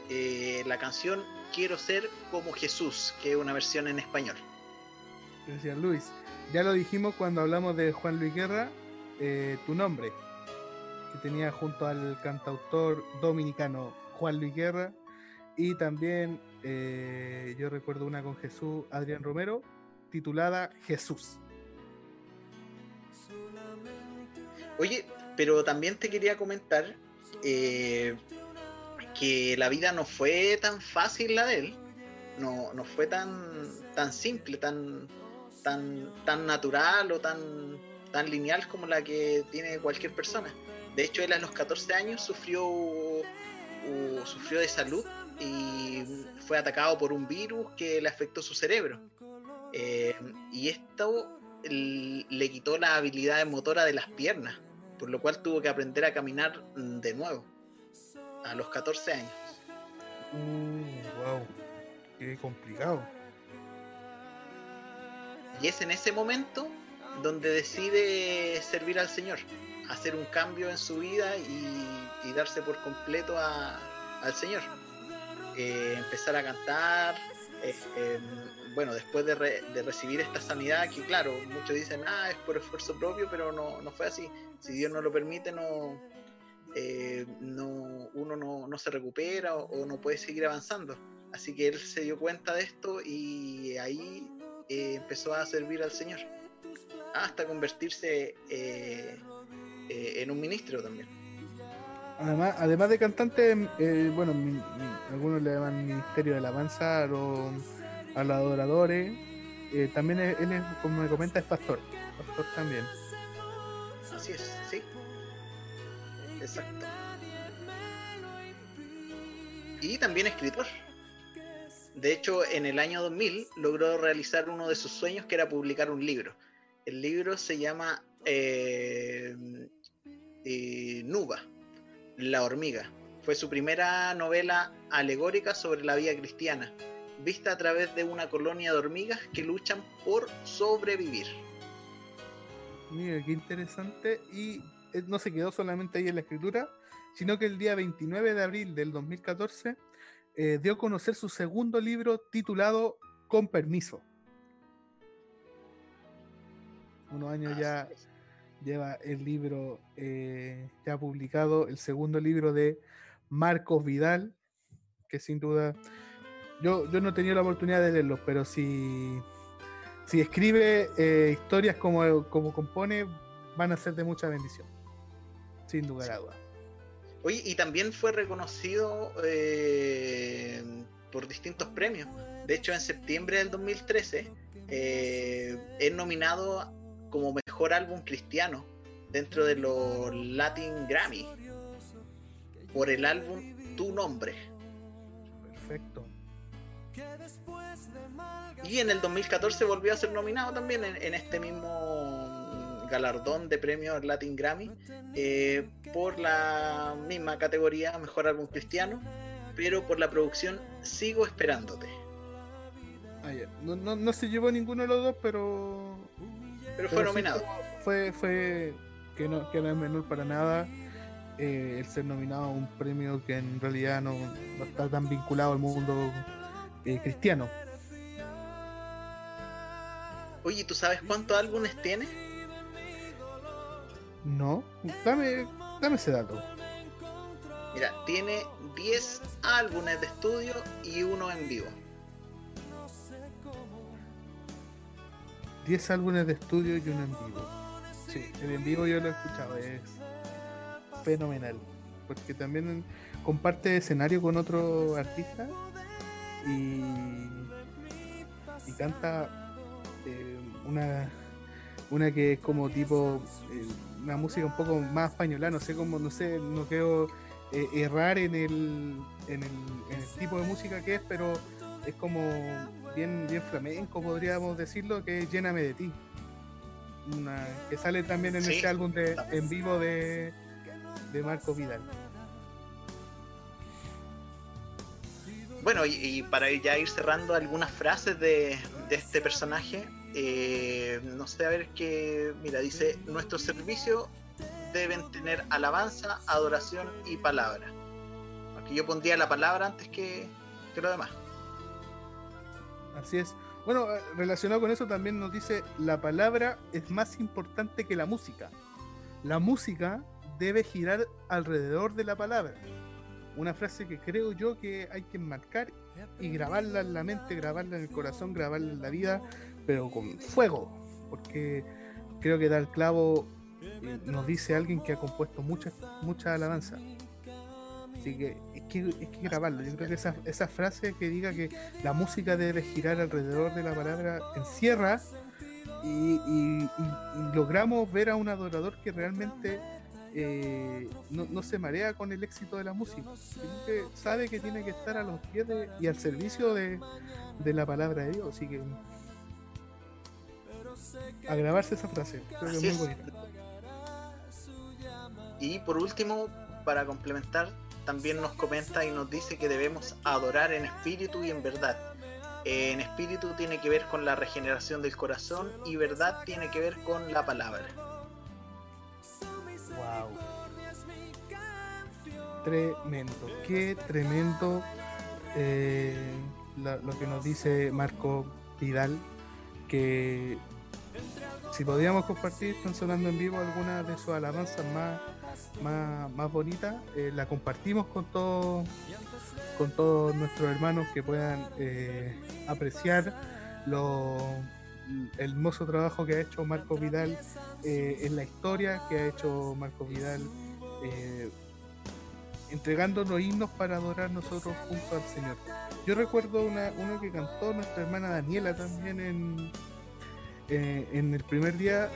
Eh, la canción Quiero ser como Jesús, que es una versión en español. Gracias, Luis. Ya lo dijimos cuando hablamos de Juan Luis Guerra, tu nombre que tenía junto al cantautor dominicano Juan Luis Guerra y también eh, yo recuerdo una con Jesús Adrián Romero titulada Jesús. Oye, pero también te quería comentar eh, que la vida no fue tan fácil la de él, no, no fue tan, tan simple, tan, tan, tan natural o tan, tan lineal como la que tiene cualquier persona. De hecho, él a los 14 años sufrió, sufrió de salud y fue atacado por un virus que le afectó su cerebro. Eh, y esto le quitó la habilidad motora de las piernas, por lo cual tuvo que aprender a caminar de nuevo a los 14 años. wow, uh, qué complicado. Y es en ese momento donde decide servir al Señor hacer un cambio en su vida y, darse por completo al Señor. Eh, empezar a cantar eh, bueno, después de, recibir esta sanidad, que claro, muchos dicen, ah, es por esfuerzo propio, pero no, no fue así. Si Dios no lo permite, no, eh, no uno no, se recupera o, no puede seguir avanzando. Así que él se dio cuenta de esto y ahí eh, empezó a servir al Señor, hasta convertirse en un ministro también. Además, además de cantante, bueno, algunos le llaman Ministerio de Alabanza o a los adoradores. Eh, también él es, como me comenta, es pastor. Pastor también. Así es, sí. Exacto. Y también escritor. De hecho, en el año 2000 logró realizar uno de sus sueños, que era publicar un libro. El libro se llama eh, eh, Nuba, la hormiga. Fue su primera novela alegórica sobre la vida cristiana vista a través de una colonia de hormigas que luchan por sobrevivir. Mira, qué interesante. Y no se quedó solamente ahí en la escritura, sino que el día 29 de abril del 2014 eh, dio a conocer su segundo libro titulado Con Permiso. Unos años ya lleva el libro eh, ya publicado, el segundo libro de Marcos Vidal, que sin duda yo, yo no he tenido la oportunidad de leerlo, pero si, si escribe eh, historias como, como compone, van a ser de mucha bendición. Sin lugar a dudas. Oye, y también fue reconocido eh, por distintos premios. De hecho, en septiembre del 2013 eh, es nominado como mejor álbum cristiano dentro de los Latin Grammy por el álbum Tu Nombre. Perfecto. Y en el 2014 volvió a ser nominado también en, este mismo galardón de premios Latin Grammy eh, por la misma categoría Mejor Álbum Cristiano, pero por la producción Sigo Esperándote. Ah, no, se llevó ninguno de los dos, pero. Pero fue nominado. fue, fue que no, que no es menor para nada eh, el ser nominado a un premio que en realidad no, no está tan vinculado al mundo eh, cristiano. Oye, ¿tú sabes cuántos álbumes tiene? No, dame, dame ese dato. Mira, tiene 10 álbumes de estudio y uno en vivo. 10 álbumes de estudio y uno en vivo. Sí, el en vivo yo lo he escuchado, es fenomenal. Porque también comparte escenario con otro artista y, y canta eh, una, una que es como tipo eh, una música un poco más española, no sé cómo, no sé, no quiero eh, errar en el, en el, en, el, tipo de música que es, pero es como bien, bien flamenco, podríamos decirlo, que es Lléname de ti. Una, que sale también en ese álbum de, en vivo de, de Marco Vidal. Bueno, y, para ya ir cerrando algunas frases de, este personaje, eh, no sé, a ver qué, mira, dice, nuestro servicio deben tener alabanza, adoración y palabra. Aquí yo pondría la palabra antes que, que lo demás. Así es. Bueno, eh, relacionado con eso también nos dice, la palabra es más importante que la música. La música debe girar alrededor de la palabra una frase que creo yo que hay que marcar y grabarla en la mente, grabarla en el corazón, grabarla en la vida, pero con fuego, porque creo que da el clavo, eh, nos dice alguien que ha compuesto mucha, mucha alabanza. Así que es que, es que grabarlo. Yo creo que esa, esa frase que diga que la música debe girar alrededor de la palabra encierra y logramos ver a un adorador que realmente eh, no, se marea con el éxito de la música, que sabe que tiene que estar a los pies y al servicio de, la palabra de Dios. Así que a grabarse esa frase, Y por último, para complementar, también nos comenta y nos dice que debemos adorar en espíritu y en verdad. En espíritu tiene que ver con la regeneración del corazón y verdad tiene que ver con la palabra. Tremendo, qué tremendo. Eh, lo que nos dice Marco Vidal, que si podíamos compartir, están sonando en vivo algunas de sus alabanzas más, más, más bonitas, eh, la compartimos con todos con todos nuestros hermanos que puedan eh, apreciar lo, el hermoso trabajo que ha hecho Marco Vidal eh, en la historia, que ha hecho Marco Vidal entregándonos himnos para adorar nosotros junto al Señor. Yo recuerdo una, uno que cantó nuestra hermana Daniela también en, eh, en el primer día,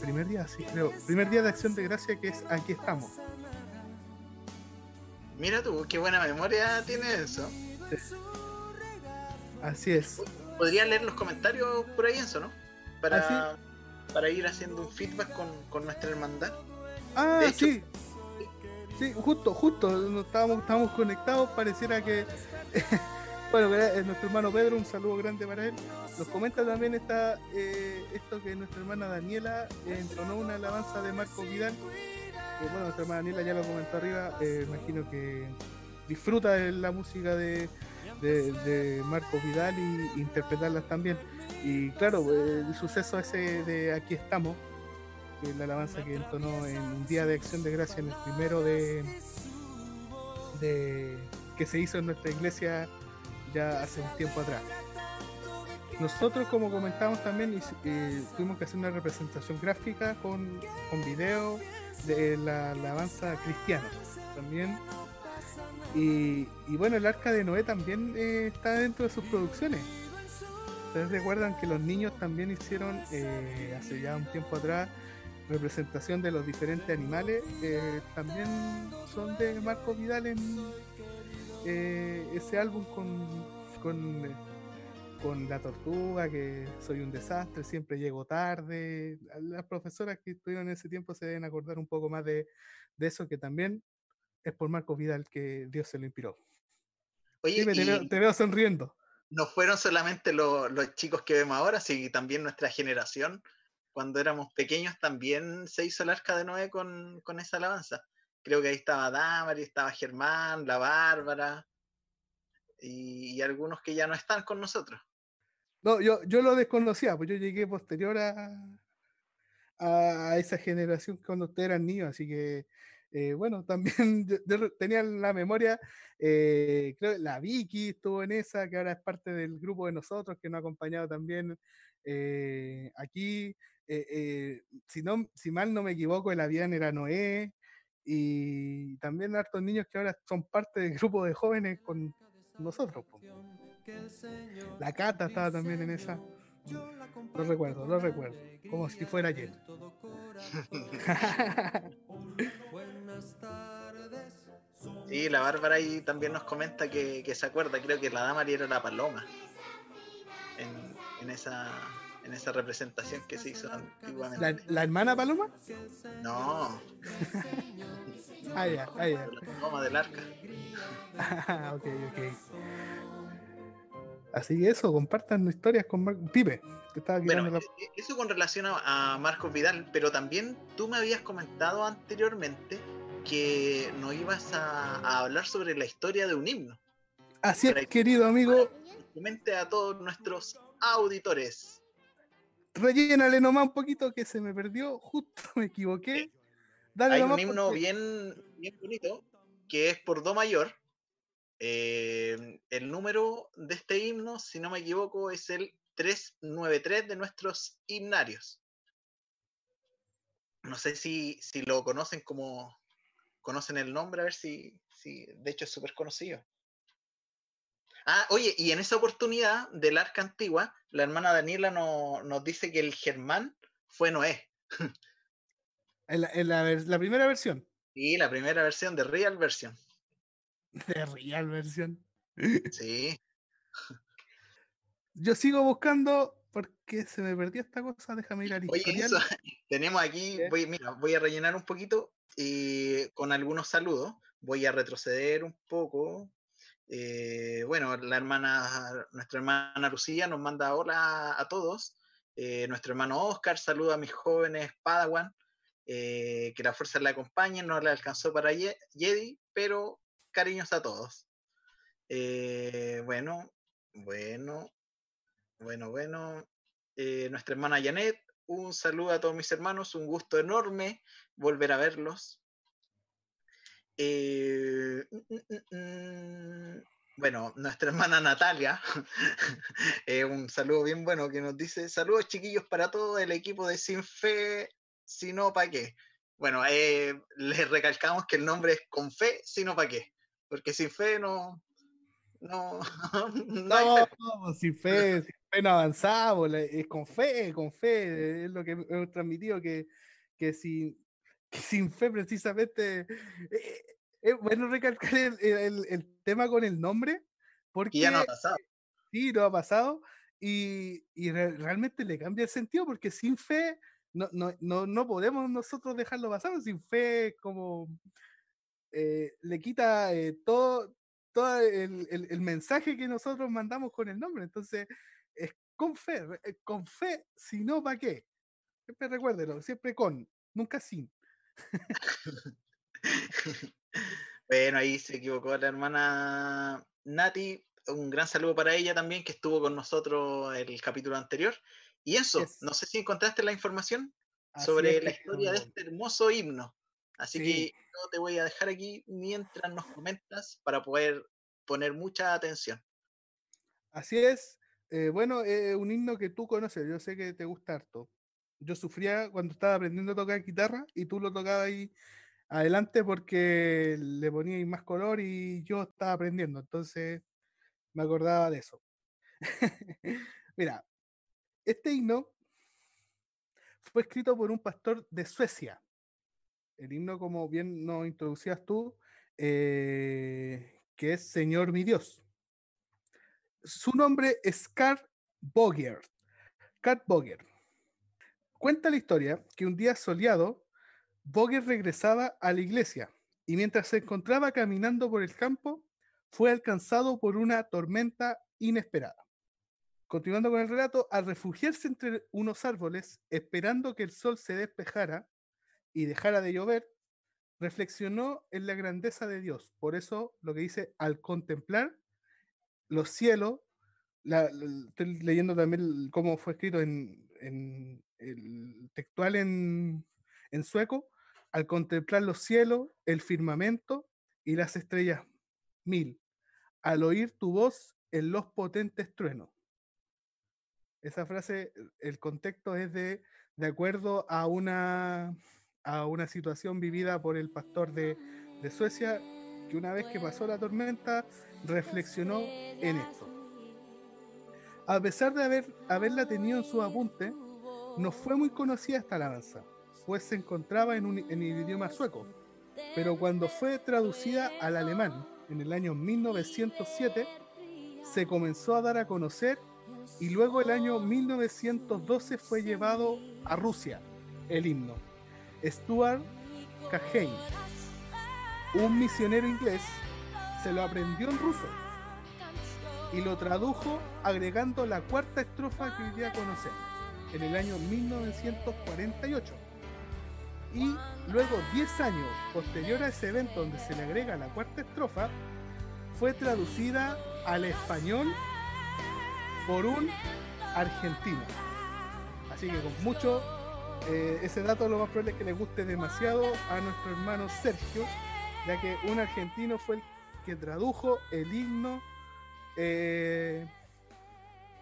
primer día, sí creo, primer día de acción de gracia que es Aquí estamos. Mira tú, qué buena memoria tiene eso. Así es. Podría leer los comentarios por ahí, eso, ¿no? Para, ¿Ah, para ir haciendo un feedback con, con nuestra hermandad. Ah, sí. Sí, justo, justo, estábamos, estábamos conectados, pareciera que bueno, nuestro hermano Pedro, un saludo grande para él. Nos comenta también esta, eh, esto que nuestra hermana Daniela entonó una alabanza de Marco Vidal. Que bueno, nuestra hermana Daniela ya lo comentó arriba, eh, imagino que disfruta de la música de, Marco Vidal y, interpretarlas también. Y claro, el suceso ese de Aquí estamos, es la alabanza que entonó en un día de acción de gracia en el primero de, de que se hizo en nuestra iglesia ya hace un tiempo atrás. Nosotros, como comentamos también, eh, tuvimos que hacer una representación gráfica con, con video de la alabanza cristiana también. Y, bueno, el arca de Noé también eh, está dentro de sus producciones. Ustedes recuerdan que los niños también hicieron eh, hace ya un tiempo atrás representación de los diferentes animales. también son de Marco Vidal en ese álbum con, con con la tortuga, que soy un desastre, siempre llego tarde. Las profesoras que estuvieron en ese tiempo se deben acordar un poco más de, eso, que también es por Marco Vidal que Dios se lo inspiró. Oye, te, veo, sonriendo. No fueron solamente los chicos que vemos ahora, sino también nuestra generación, cuando éramos pequeños, también se hizo el arca de Noé con, esa alabanza. Creo que ahí estaba Damari, estaba Germán, la Bárbara, y, algunos que ya no están con nosotros. No, yo, yo lo desconocía, pues yo llegué posterior a, a esa generación cuando ustedes eran niños, así que eh, bueno, también tenía la memoria, eh, creo la Vicky estuvo en esa, que ahora es parte del grupo de nosotros, que nos ha acompañado también eh, aquí. si, no, si mal no me equivoco, el avión era Noé, y también hartos niños que ahora son parte del grupo de jóvenes con nosotros. La Cata estaba también en esa. Lo recuerdo, lo recuerdo. Como si fuera ayer. Sí, la Bárbara ahí también nos comenta que, se acuerda, creo que la dama era la paloma en, esa, en esa representación que se hizo antiguamente. ¿La, hermana paloma? No. ah, ya, ah, ya. La paloma del arca. ok, ok. Así que eso, compartan historias con Marco Pipe. bueno, e, e, eso con relación a, Marcos Vidal, pero también tú me habías comentado anteriormente que no ibas a, hablar sobre la historia de un himno. Así es, querido amigo. Comente a todos nuestros auditores. Rellénale nomás un poquito que se me perdió, justo me equivoqué. Hay un himno bien, bien bonito que es por Do mayor, eh, el número de este himno, si no me equivoco, es el 393 de nuestros himnarios. No sé si, si lo conocen como, conocen el nombre, a ver si, si de hecho es súper conocido. Ah, oye, y en esa oportunidad del arca antigua, la hermana Daniela nos dice que el Germán fue Noé. En la, la primera versión. Sí, la primera versión de Real Version. De Real Version. Sí. Yo sigo buscando porque se me perdió esta cosa. Déjame ir al Oye, tenemos aquí, voy, mira, voy a rellenar un poquito y con algunos saludos. Voy a retroceder un poco. Eh, bueno, la hermana, nuestra hermana Lucía nos manda hola a todos. Eh, nuestro hermano Oscar saluda a mis jóvenes Padawan. Eh, que la fuerza le acompañe, no le alcanzó para Jedi, pero cariños a todos. Bueno, Bueno, bueno, bueno. Nuestra hermana Janet, un saludo a todos mis hermanos, un gusto enorme volver a verlos. Eh, mm, mm, mm, bueno, nuestra hermana Natalia, eh, un saludo bien bueno que nos dice, saludos chiquillos para todo el equipo de Sin Fe, si no, ¿para qué? Bueno, les recalcamos que el nombre es con fe, si no, ¿para qué? Porque sin fe no, no, no, no, sin fe, sin fe no avanzamos, es con fe, con fe, es lo que hemos transmitido, que, que, sin, sin fe precisamente, eh, es bueno recalcar el, el, tema con el nombre, porque ya no ha pasado. Sí, no ha pasado, y, y realmente le cambia el sentido, porque sin fe no, no, no, no podemos nosotros dejarlo pasar, sin fe como... Eh, le quita eh, todo, todo el, mensaje que nosotros mandamos con el nombre. Entonces, es con fe, eh, con fe, si no, ¿para qué? Siempre recuérdelo, siempre con, nunca sin. bueno, ahí se equivocó la hermana Nati. Un gran saludo para ella también, que estuvo con nosotros el capítulo anterior. Y eso, no sé si encontraste la información sobre la historia de este hermoso himno. Así que yo te voy a dejar aquí mientras nos comentas para poder poner mucha atención. Así es. Eh, bueno, es un himno que tú conoces, yo sé que te gusta harto. Yo sufría cuando estaba aprendiendo a tocar guitarra y tú lo tocabas ahí adelante porque le ponías más color y yo estaba aprendiendo, entonces me acordaba de eso. Mira, este himno fue escrito por un pastor de Suecia el himno, como bien nos introducías tú, eh, que es Señor mi Dios. Su nombre es Karl Boger. Karl Boger. Cuenta la historia que un día soleado, Boger regresaba a la iglesia y mientras se encontraba caminando por el campo, fue alcanzado por una tormenta inesperada. Continuando con el relato, al refugiarse entre unos árboles, esperando que el sol se despejara, y dejara de llover, reflexionó en la grandeza de Dios. Por eso lo que dice, al contemplar los cielos, estoy leyendo también cómo fue escrito en, el textual en, en sueco, al contemplar los cielos, el firmamento y las estrellas mil, al oír tu voz en los potentes truenos. Esa frase, el contexto es de, de acuerdo a una a una situación vivida por el pastor de, Suecia, que una vez que pasó la tormenta, reflexionó en esto. A pesar de haber, haberla tenido en su apunte, no fue muy conocida esta alabanza, pues se encontraba en, el idioma sueco, pero cuando fue traducida al alemán en el año 1907, se comenzó a dar a conocer y luego el año 1912 fue llevado a Rusia el himno. Stuart Cahane, un misionero inglés, se lo aprendió en ruso y lo tradujo agregando la cuarta estrofa que hoy día conocemos, en el año 1948. Y luego, 10 años posterior a ese evento donde se le agrega la cuarta estrofa, fue traducida al español por un argentino. Así que con mucho eh, ese dato lo más probable es que le guste demasiado a nuestro hermano Sergio, ya que un argentino fue el que tradujo el himno eh,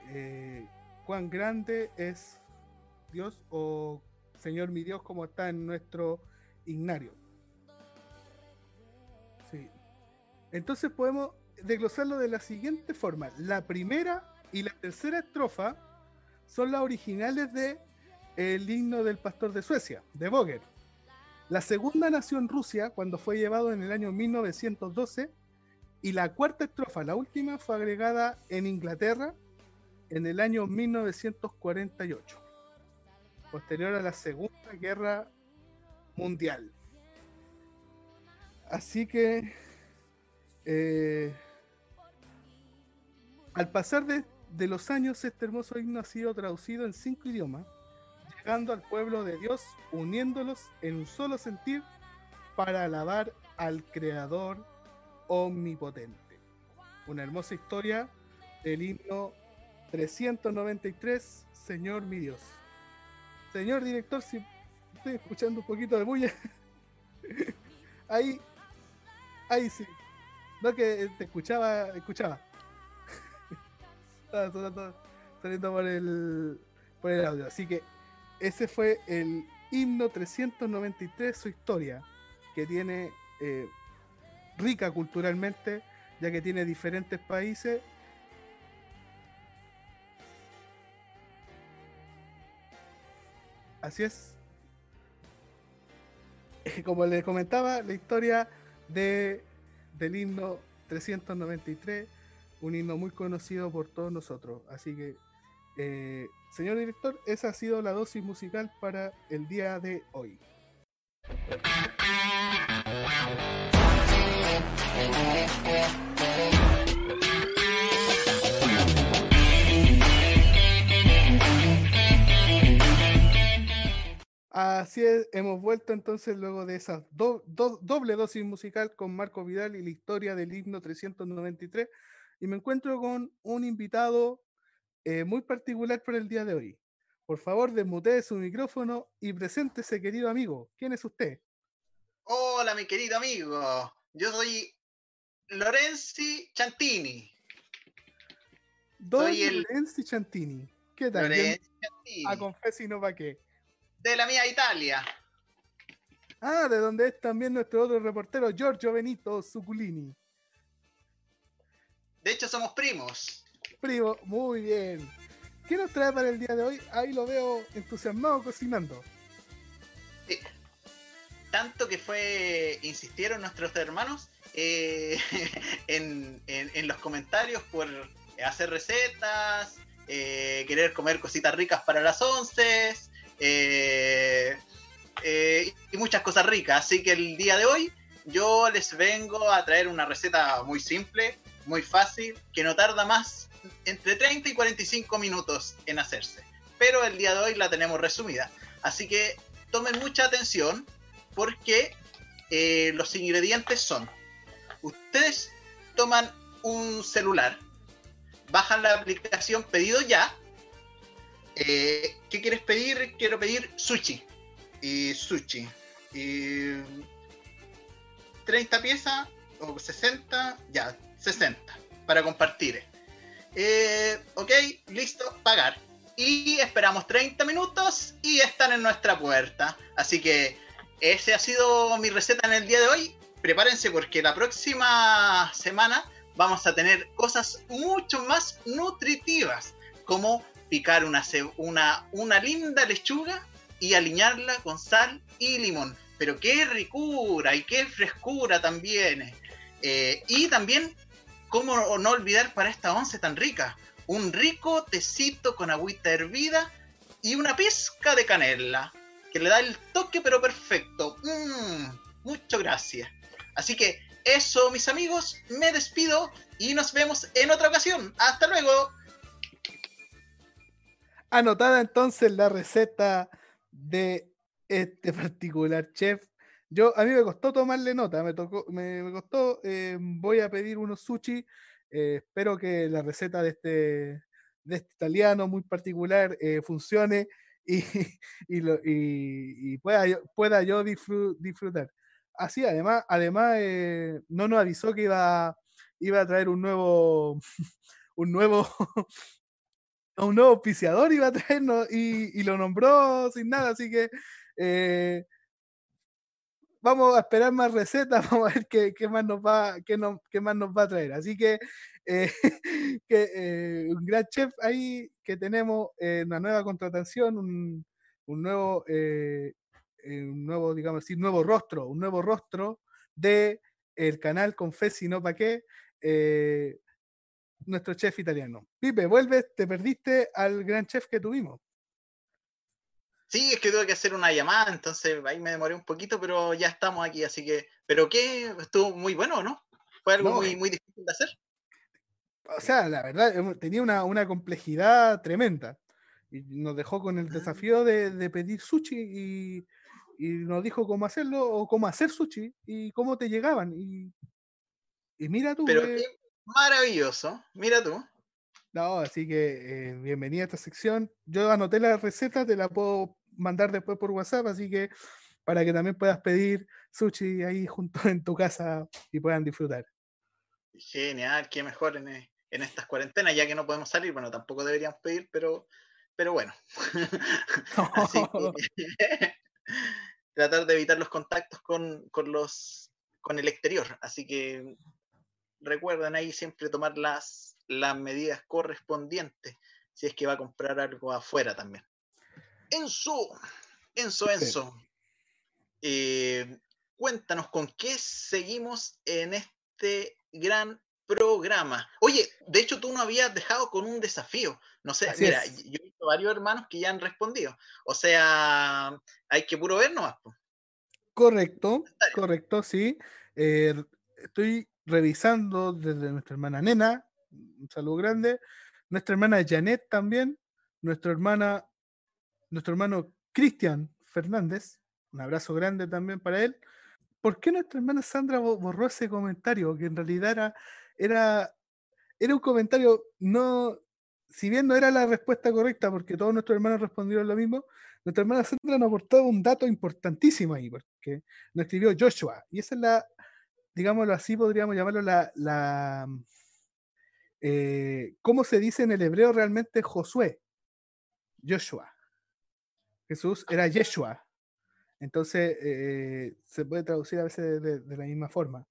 eh, cuán grande es Dios o Señor mi Dios como está en nuestro ignario. Sí. Entonces podemos desglosarlo de la siguiente forma. La primera y la tercera estrofa son las originales de el himno del pastor de Suecia, de Boger. La segunda nació en Rusia cuando fue llevado en el año 1912 y la cuarta estrofa, la última, fue agregada en Inglaterra en el año 1948, posterior a la Segunda Guerra Mundial. Así que, eh, al pasar de, de los años, este hermoso himno ha sido traducido en cinco idiomas al pueblo de Dios, uniéndolos en un solo sentir para alabar al Creador omnipotente. Una hermosa historia el himno 393, Señor mi Dios. Señor director, si estoy escuchando un poquito de bulla, ahí, ahí sí. No que te escuchaba, escuchaba. Estaba saliendo por el, por el audio. Así que ese fue el himno 393, su historia, que tiene eh, rica culturalmente, ya que tiene diferentes países. Así es. Como les comentaba, la historia de, del himno 393, un himno muy conocido por todos nosotros. Así que, eh, señor director, esa ha sido la dosis musical para el día de hoy. Así es, hemos vuelto entonces luego de esa doble dosis musical con Marco Vidal y la historia del himno 393 y me encuentro con un invitado eh, muy particular para el día de hoy. Por favor, desmutee su micrófono y preséntese, querido amigo. ¿Quién es usted? Hola, mi querido amigo. Yo soy Lorenzi Chantini. Don Lorenzi Chantini. ¿Qué tal? Lorenzi Chantini. A confesino para qué. De la mía Italia. Ah, de donde es también nuestro otro reportero, Giorgio Benito Suculini. De hecho, somos primos. Primo, muy bien. ¿Qué nos trae para el día de hoy? Ahí lo veo entusiasmado cocinando. Sí. Tanto que fue, insistieron nuestros hermanos eh, en, los comentarios por hacer recetas, eh, querer comer cositas ricas para las once eh, y muchas cosas ricas. Así que el día de hoy yo les vengo a traer una receta muy simple, muy fácil, que no tarda más entre 30 y 45 minutos en hacerse. Pero el día de hoy la tenemos resumida. Así que tomen mucha atención porque los ingredientes son ustedes toman un celular, bajan la aplicación pedido ya. Eh, ¿Qué quieres pedir? Quiero pedir sushi. Y sushi. Y 30 piezas o 60, ya, 60 para compartir. Eh, ok, listo, pagar. Y esperamos 30 minutos y están en nuestra puerta. Así que ese ha sido mi receta en el día de hoy prepárense porque la próxima semana vamos a tener cosas mucho más nutritivas, como picar una, una, linda lechuga y aliñarla con sal y limón. Pero qué ricura y qué frescura también. Eh, y también, cómo no olvidar para esta once tan rica, un rico tecito con agüita hervida y una pizca de canela, que le da el toque pero perfecto. Mmm, muchas gracias. Así que eso, mis amigos, me despido y nos vemos en otra ocasión. Hasta luego. Anotada entonces la receta de este particular chef. Yo, a mí me costó tomarle nota, me, tocó, me, costó, eh, voy a pedir unos sushi, eh, espero que la receta de este, de este italiano muy particular eh, funcione y, y, pueda, pueda yo disfrutar. Así, además, además eh, no nos avisó que iba, iba a traer un nuevo, un nuevo, un nuevo auspiciador iba a traernos y, lo nombró sin nada, así que eh, vamos a esperar más recetas, vamos a ver qué, más, nos va, qué, más nos va a traer. Así que, eh, que un gran chef ahí que tenemos una nueva contratación, un, nuevo eh, un nuevo, digamos así, nuevo rostro, un nuevo rostro de el canal Confessi no pa' qué, eh, nuestro chef italiano. Pipe, vuelves, te perdiste al gran chef que tuvimos. Sí, es que tuve que hacer una llamada, entonces ahí me demoré un poquito, pero ya estamos aquí, así que, pero qué, estuvo muy bueno, ¿no? Fue algo muy, eh muy difícil de hacer. O sea, la verdad, tenía una, una complejidad tremenda. Y nos dejó con el ah. desafío de, de pedir sushi y, y nos dijo cómo hacerlo o cómo hacer sushi y cómo te llegaban. Y, y mira tú. Pero qué maravilloso, mira tú. No, así que eh, bienvenida a esta sección. Yo anoté la receta, te la puedo mandar después por WhatsApp, así que para que también puedas pedir sushi ahí junto en tu casa y puedan disfrutar. Genial, qué mejor en, en estas cuarentenas, ya que no podemos salir, bueno, tampoco deberíamos pedir, pero, pero bueno. así que, tratar de evitar los contactos con, con, los, con el exterior. Así que recuerden ahí siempre tomar las, las medidas correspondientes si es que va a comprar algo afuera también. Enzo, Enzo, Enzo, eh, cuéntanos con qué seguimos en este gran programa. Oye, de hecho tú no habías dejado con un desafío. No sé, mira, yo he visto varios hermanos que ya han respondido. O sea, hay que puro ver nomás. Correcto, correcto, sí. Eh, estoy revisando desde nuestra hermana Nena, un saludo grande, nuestra hermana Janet también, nuestra hermana, nuestro hermano Cristian Fernández, un abrazo grande también para él. ¿Por qué nuestra hermana Sandra borró ese comentario? Que en realidad era, era, era un comentario, no, si bien no era la respuesta correcta, porque todos nuestros hermanos respondieron lo mismo, nuestra hermana Sandra nos aportó un dato importantísimo ahí, porque nos escribió Joshua, y esa es la, digámoslo así, podríamos llamarlo la, la eh, ¿cómo se dice en el hebreo realmente Josué? Joshua. Jesús era Yeshua. Entonces, eh, se puede traducir a veces de, la misma forma.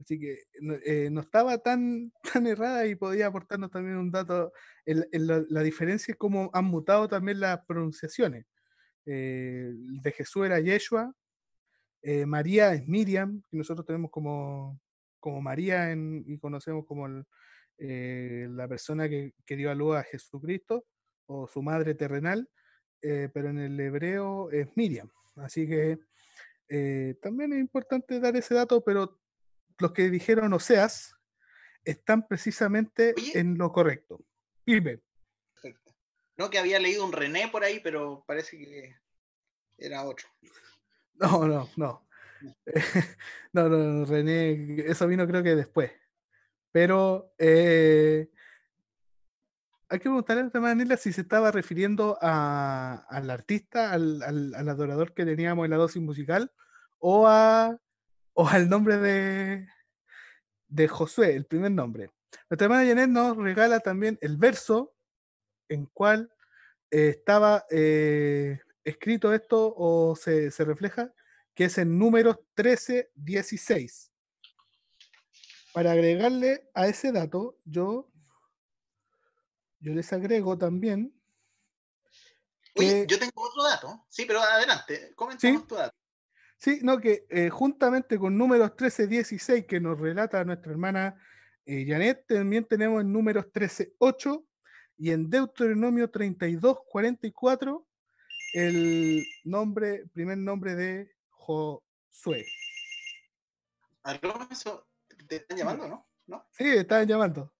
Así que eh, no estaba tan, tan errada y podía aportarnos también un dato la, diferencia es cómo han mutado también las pronunciaciones. de Jesús era Yeshua, eh, María es Miriam, que nosotros tenemos como, como María y conocemos como eh, la persona que, dio a luz a Jesucristo o su madre terrenal, eh, pero en el hebreo es Miriam. Así que también es importante dar ese dato, pero los que dijeron Oseas están precisamente en lo correcto. Perfecto. No que había leído un René por ahí, pero parece que era otro. No, no, no. no, no, René, eso vino creo que después. Pero eh, hay que preguntarle a Manila si se estaba refiriendo al artista, al, al, adorador que teníamos en la dosis musical, o, a, o al nombre de, de Josué, el primer nombre. Nuestra hermana Janet nos regala también el verso en cual eh, estaba eh, escrito esto o se, refleja, que es en números 13, 16. Para agregarle a ese dato, yo, yo les agrego también. Oye, yo tengo otro dato, sí, pero adelante, comentamos tu dato. Sí, no, que eh, juntamente con números 13, 16 que nos relata nuestra hermana eh, Janet, también tenemos en números 13, 8 y en Deuteronomio 32, 44 el nombre, primer nombre de Josué. te están llamando, ¿no? ¿No? Sí, estaban llamando.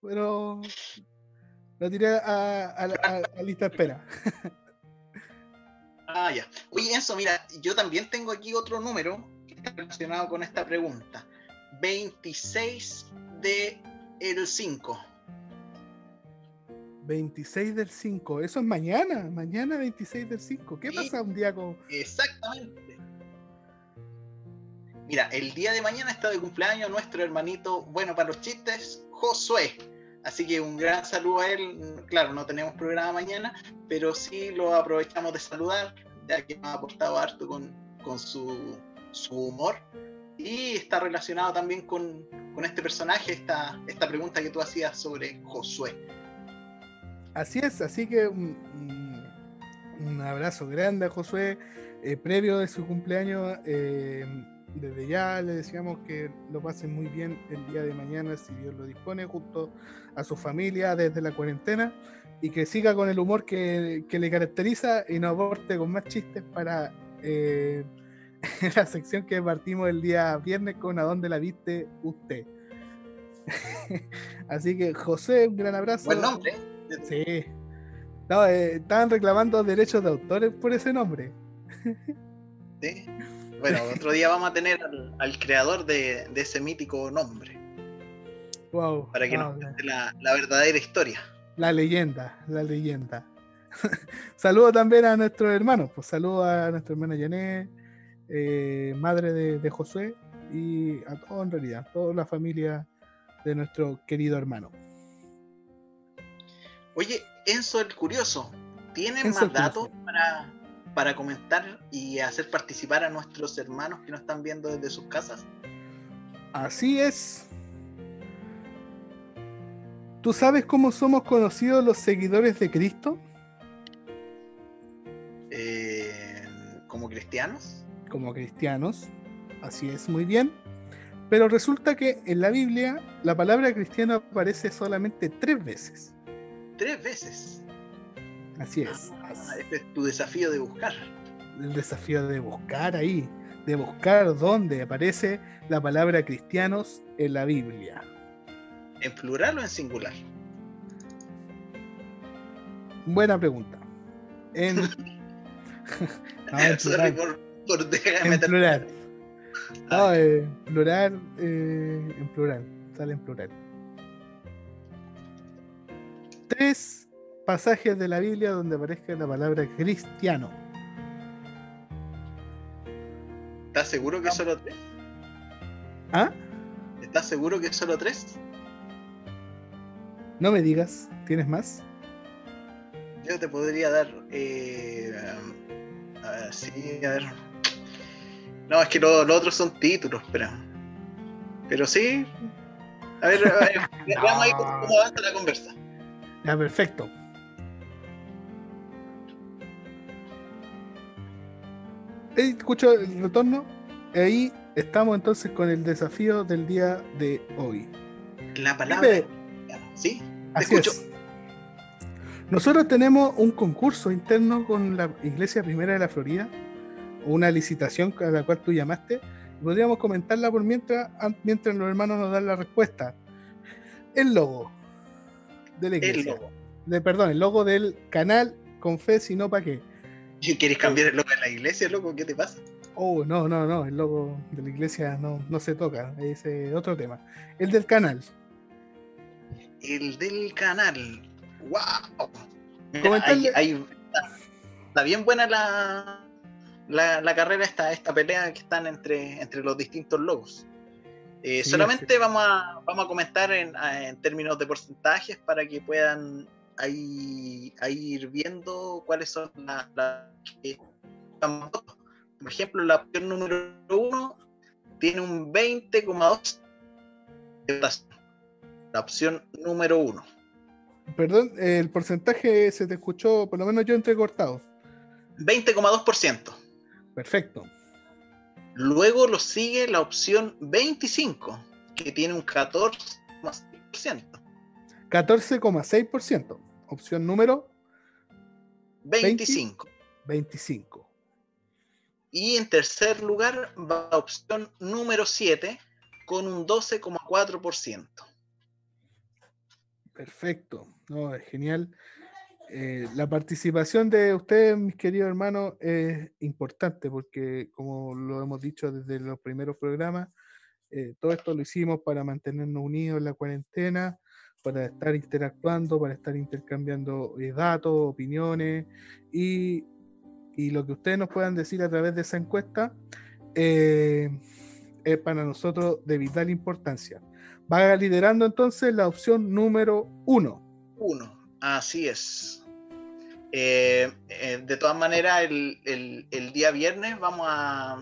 Pero lo tiré a, lista de espera. ah, ya. Oye, eso, mira, yo también tengo aquí otro número que está relacionado con esta pregunta. 26 de el 5. 26 del 5, eso es mañana, mañana 26 del 5. ¿Qué pasa un día con.? Exactamente. Mira, el día de mañana está de cumpleaños nuestro hermanito, bueno para los chistes, Josué. Así que un gran saludo a él. Claro, no tenemos programa mañana, pero sí lo aprovechamos de saludar, ya que nos ha aportado harto con, con su, su humor. Y está relacionado también con, con este personaje, esta, esta pregunta que tú hacías sobre Josué. Así es, así que un, abrazo grande a Josué, eh, previo de su cumpleaños. Eh, desde ya le decíamos que lo pasen muy bien el día de mañana, si Dios lo dispone, junto a su familia desde la cuarentena y que siga con el humor que, le caracteriza y nos aporte con más chistes para eh, la sección que partimos el día viernes con ¿A dónde la viste usted? Así que José, un gran abrazo. Buen nombre. Sí. No, eh, estaban reclamando derechos de autores por ese nombre. Sí. Bueno, otro día vamos a tener al, creador de, ese mítico nombre. Wow, para que nos cuente la, la, verdadera historia. La leyenda, la leyenda. saludo también a nuestros hermanos, pues saludo a nuestra hermana Janet, eh, madre de, de, Josué, y a todos en realidad, toda la familia de nuestro querido hermano. Oye, Enzo el Curioso, ¿tienen más datos para, para comentar y hacer participar a nuestros hermanos que nos están viendo desde sus casas? Así es. ¿Tú sabes cómo somos conocidos los seguidores de Cristo? Eh, ¿Como cristianos? Como cristianos, así es, muy bien. Pero resulta que en la Biblia la palabra cristiano aparece solamente tres veces. ¿Tres veces? Así es. Ah, este es tu desafío de buscar. El desafío de buscar ahí, de buscar dónde aparece la palabra cristianos en la Biblia. ¿En plural o en singular? Buena pregunta. En, en plural. Por, por en plural. No, eh, plural, eh, en plural, sale en plural. Tres pasajes de la Biblia donde aparezca la palabra cristiano. ¿Estás seguro que solo tres? ¿Ah? ¿Estás seguro que solo tres? No me digas, ¿tienes más? Yo te podría dar. Eh, a ver, sí, a ver. No, es que los otros son títulos, pero. Pero sí. A ver, a ver veamos ahí cómo avanza la conversa. Ya, perfecto. Escucho el retorno. Ahí estamos entonces con el desafío del día de hoy. La palabra. ¿Sí? Te escucho. Nosotros tenemos un concurso interno con la Iglesia Primera de la Florida, una licitación a la cual tú llamaste. Podríamos comentarla por mientras, mientras los hermanos nos dan la respuesta. El logo de la iglesia. El logo. De, perdón, el logo del canal Con Fe, si no, ¿para qué? ¿Quieres cambiar el logo de la iglesia, loco? ¿Qué te pasa? Oh, no, no, no, el logo de la iglesia no, no se toca, es otro tema. El del canal. El del canal. ¡Wow! está, bien buena la, la, carrera, esta, esta pelea que están entre, entre los distintos logos. Eh, solamente vamos a, vamos a comentar en, en, términos de porcentajes para que puedan ahí, ir viendo cuáles son las que Por ejemplo, la opción número uno tiene un 20,2 La opción número uno. Perdón, el porcentaje se te escuchó, por lo menos yo entrecortado. 20,2%. Perfecto. Luego lo sigue la opción 25, que tiene un 14,6%. 14,6%. Opción número 25. 25. Y en tercer lugar va la opción número 7 con un 12,4%. Perfecto, no, es genial. Eh, la participación de ustedes, mis queridos hermanos, es importante porque, como lo hemos dicho desde los primeros programas, eh, todo esto lo hicimos para mantenernos unidos en la cuarentena, para estar interactuando, para estar intercambiando eh, datos, opiniones y, y, lo que ustedes nos puedan decir a través de esa encuesta es para nosotros de vital importancia. Va liderando entonces la opción número uno. Uno, así es. Eh, eh, de todas maneras, el, día viernes vamos a,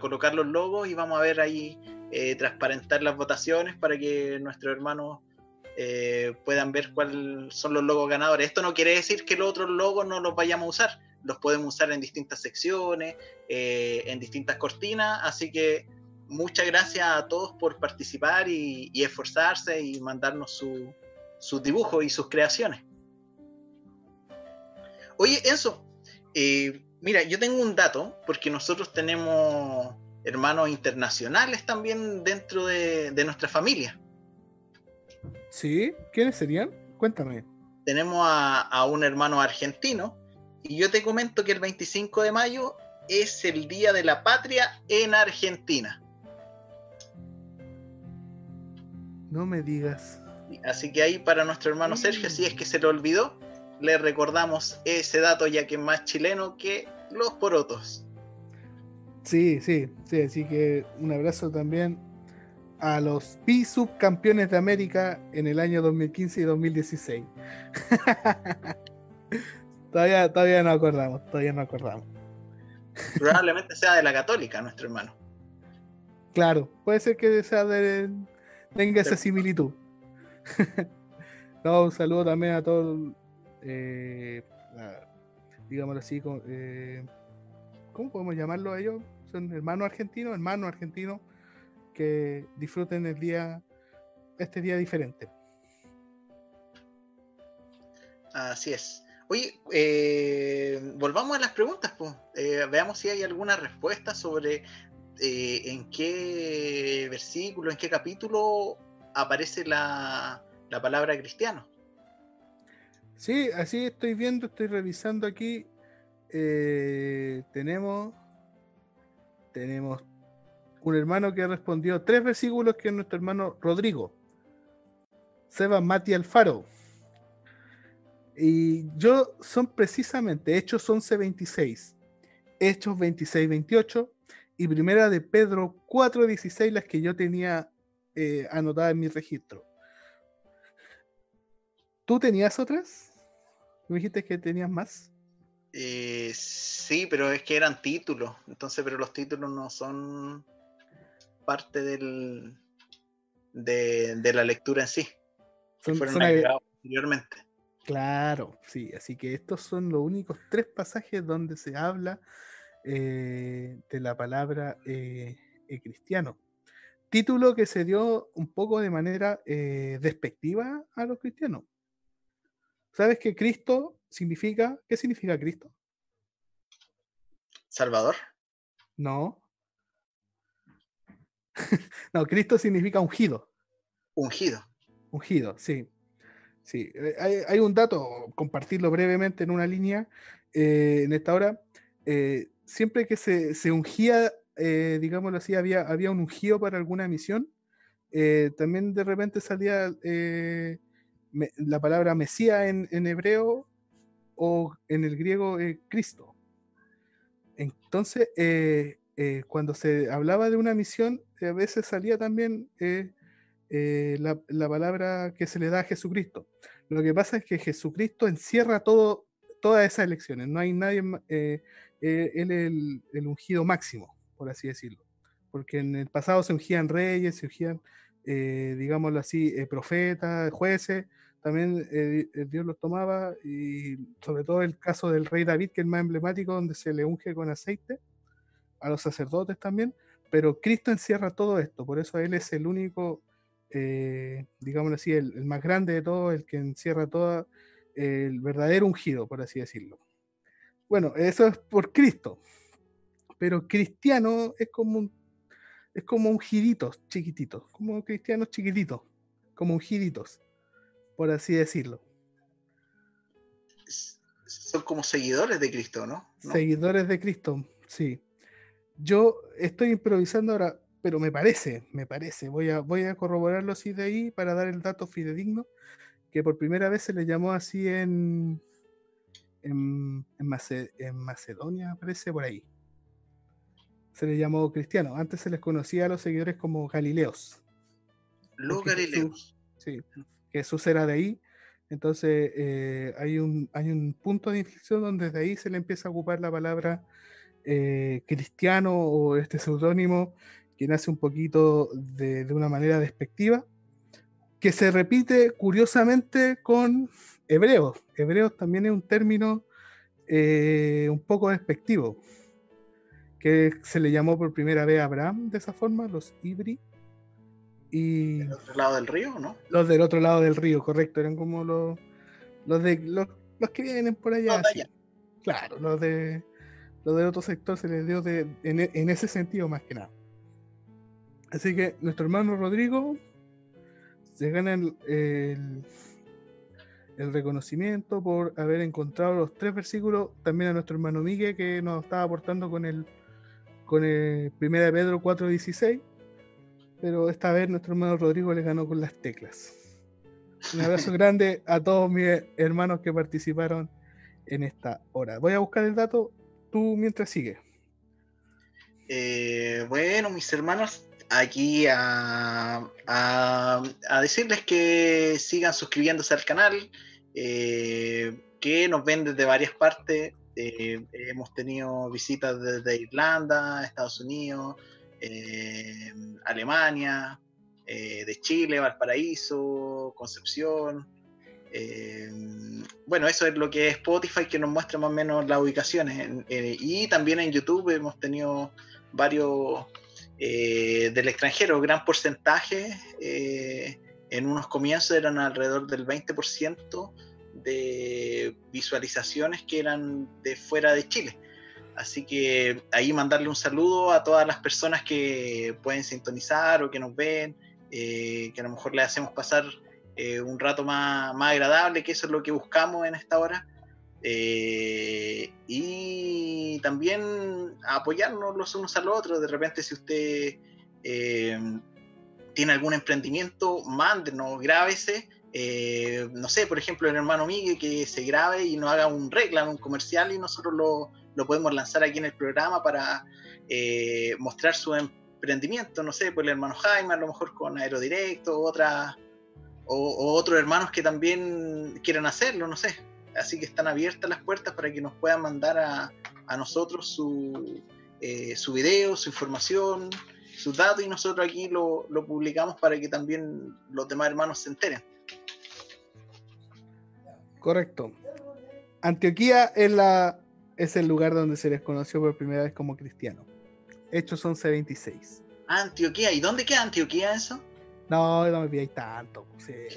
colocar los logos y vamos a ver ahí eh, transparentar las votaciones para que nuestros hermanos puedan ver cuáles son los logos ganadores. Esto no quiere decir que los otros logos no los vayamos a usar, los podemos usar en distintas secciones, en distintas cortinas, así que muchas gracias a todos por participar y, esforzarse y mandarnos sus su dibujos y sus creaciones. Oye, Enzo, eh, mira, yo tengo un dato, porque nosotros tenemos hermanos internacionales también dentro de, nuestra familia. ¿Sí? ¿Quiénes serían? Cuéntame. Tenemos a, a un hermano argentino, y yo te comento que el 25 de mayo es el Día de la Patria en Argentina. No me digas. Así que ahí para nuestro hermano Sergio, si es que se le olvidó, le recordamos ese dato ya que es más chileno que los porotos. Sí, sí, sí, así que un abrazo también a los pi subcampeones de América en el año 2015 y 2016. todavía, todavía no acordamos, todavía no acordamos. Probablemente sea de la católica, nuestro hermano. Claro, puede ser que sea de, tenga esa similitud. no, un saludo también a todos, eh, digámoslo así, eh, ¿cómo podemos llamarlo a ellos? Son hermanos argentinos, hermanos argentinos que disfruten el día, este día diferente. Así es. Oye, eh, volvamos a las preguntas, pues. veamos si hay alguna respuesta sobre eh, en qué versículo, en qué capítulo aparece la, la palabra cristiano. Sí, así estoy viendo, estoy revisando aquí. tenemos, tenemos un hermano que respondió tres versículos que es nuestro hermano Rodrigo. Seba Mati Alfaro. Y yo son precisamente Hechos 11:26, Hechos 26:28 y Primera de Pedro 4:16 las que yo tenía eh, anotadas en mi registro. ¿Tú tenías otras? ¿Me dijiste que tenías más? Eh, sí, pero es que eran títulos, entonces, pero los títulos no son parte del, de, la lectura en sí. fueron agregados posteriormente. Claro, sí, así que estos son los únicos tres pasajes donde se habla eh, de la palabra eh, eh, cristiano. Título que se dio un poco de manera despectiva a los cristianos. ¿Sabes que Cristo significa? ¿Qué significa Cristo? Salvador. No. no, Cristo significa ungido. Ungido. Ungido, sí. Sí, eh, hay, un dato, compartirlo brevemente en una línea eh, en esta hora. Eh, siempre que se, ungía, digámoslo así, había, había un ungido para alguna misión, también de repente salía la palabra Mesías en, en, hebreo o en el griego Cristo. Entonces, cuando se hablaba de una misión, a veces salía también eh, eh, la, palabra que se le da a Jesucristo. Lo que pasa es que Jesucristo encierra todo, todas esas elecciones. No hay nadie, él es el, ungido máximo, por así decirlo. Porque en el pasado se ungían reyes, se ungían, digámoslo así, profetas, jueces. También Dios los tomaba, y sobre todo el caso del rey David, que es el más emblemático, donde se le unge con aceite a los sacerdotes también, pero Cristo encierra todo esto, por eso Él es el único, eh, digámoslo así, el, más grande de todos, el que encierra todo, el verdadero ungido, por así decirlo. Bueno, eso es por Cristo, pero cristiano es como un, es como ungiditos chiquititos, como cristianos chiquititos, como ungiditos, por así decirlo. Son como seguidores de Cristo, ¿no? Seguidores de Cristo, sí. Yo estoy improvisando ahora, pero me parece, me parece, voy a, voy a corroborarlo así de ahí para dar el dato fidedigno, que por primera vez se le llamó así en, en, en, Macedonia, parece por ahí. Se le llamó cristiano. Antes se les conocía a los seguidores como Galileos. Los Galileos. sí, Jesús era de ahí. Entonces eh, hay, un, hay un punto de inflexión donde desde ahí se le empieza a ocupar la palabra eh, cristiano o este seudónimo que nace un poquito de, una manera despectiva, que se repite curiosamente con hebreos. Hebreos también es un término eh, un poco despectivo, que se le llamó por primera vez a Abraham de esa forma, los Ibri. Y ¿Del otro lado del río, no? Los del otro lado del río, correcto, eran como los, los, de, los, que vienen por allá. Claro, los de lo de otro sector se les dio de, en, ese sentido más que nada. Así que nuestro hermano Rodrigo se gana el, reconocimiento por haber encontrado los tres versículos. También a nuestro hermano Miguel que nos estaba aportando con el con el 1 de Pedro 4.16. pero esta vez nuestro hermano Rodrigo le ganó con las teclas. Un abrazo grande a todos mis hermanos que participaron en esta hora. Voy a buscar el dato, tú mientras sigue. Eh, bueno, mis hermanos, aquí a, decirles que sigan suscribiéndose al canal, eh, que nos ven desde varias partes. Eh, hemos tenido visitas desde Irlanda, Estados Unidos, Alemania, de Chile, Valparaíso, Concepción. Bueno, eso es lo que es Spotify, que nos muestra más o menos las ubicaciones. y también en YouTube hemos tenido varios eh, del extranjero, gran porcentaje, eh, en unos comienzos eran alrededor del 20% de visualizaciones que eran de fuera de Chile. Así que ahí mandarle un saludo a todas las personas que pueden sintonizar o que nos ven, eh, que a lo mejor le hacemos pasar un rato más, más agradable, que eso es lo que buscamos en esta hora. Eh, y también apoyarnos los unos a los otros. De repente, si usted eh, tiene algún emprendimiento, mándenos, grábese. Eh, no sé, por ejemplo, el hermano Miguel que se grabe y nos haga un reclamo, un comercial y nosotros lo, lo podemos lanzar aquí en el programa para mostrar su emprendimiento. No sé, por el hermano Jaime, a lo mejor con Aerodirecto, otra, o, o otros hermanos que también quieran hacerlo, no sé así que están abiertas las puertas para que nos puedan mandar a, nosotros su, eh, su video, su información, sus datos y nosotros aquí lo, publicamos para que también los demás hermanos se enteren. Correcto. Antioquía es, la, es el lugar donde se les conoció por primera vez como cristiano. Hechos 11.26. Antioquía, ¿y dónde queda Antioquía eso? No, no me pidáis tanto.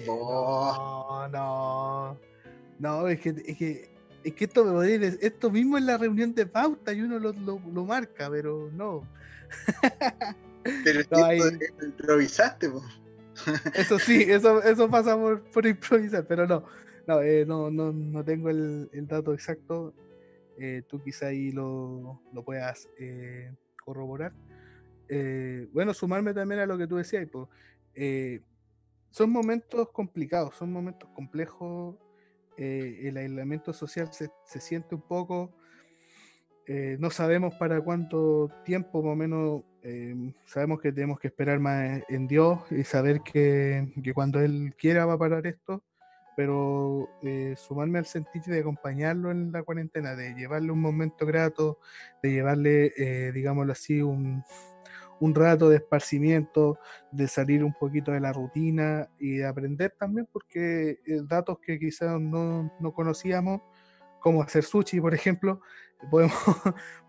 No, no. No, es que, es que, es que esto, esto mismo es la reunión de pauta y uno lo, lo, marca, pero no. Pero no, improvisaste, Eso sí, eso, eso pasa por, por improvisar, pero no. No, eh, no, no, no, tengo el, el dato exacto. Eh, tú quizá ahí lo, lo puedas eh, corroborar. Bueno, sumarme también a lo que tú decías. Pues, son momentos complicados, son momentos complejos eh, el aislamiento social se, siente un poco, eh, no sabemos para cuánto tiempo, más o menos, eh, sabemos que tenemos que esperar más en Dios y saber que, cuando Él quiera va a parar esto, pero sumarme al sentir de acompañarlo en la cuarentena, de llevarle un momento grato, de llevarle, digámoslo así, un, un rato de esparcimiento, de salir un poquito de la rutina y de aprender también, porque eh, datos que quizás no, no, conocíamos, como hacer sushi, por ejemplo, podemos,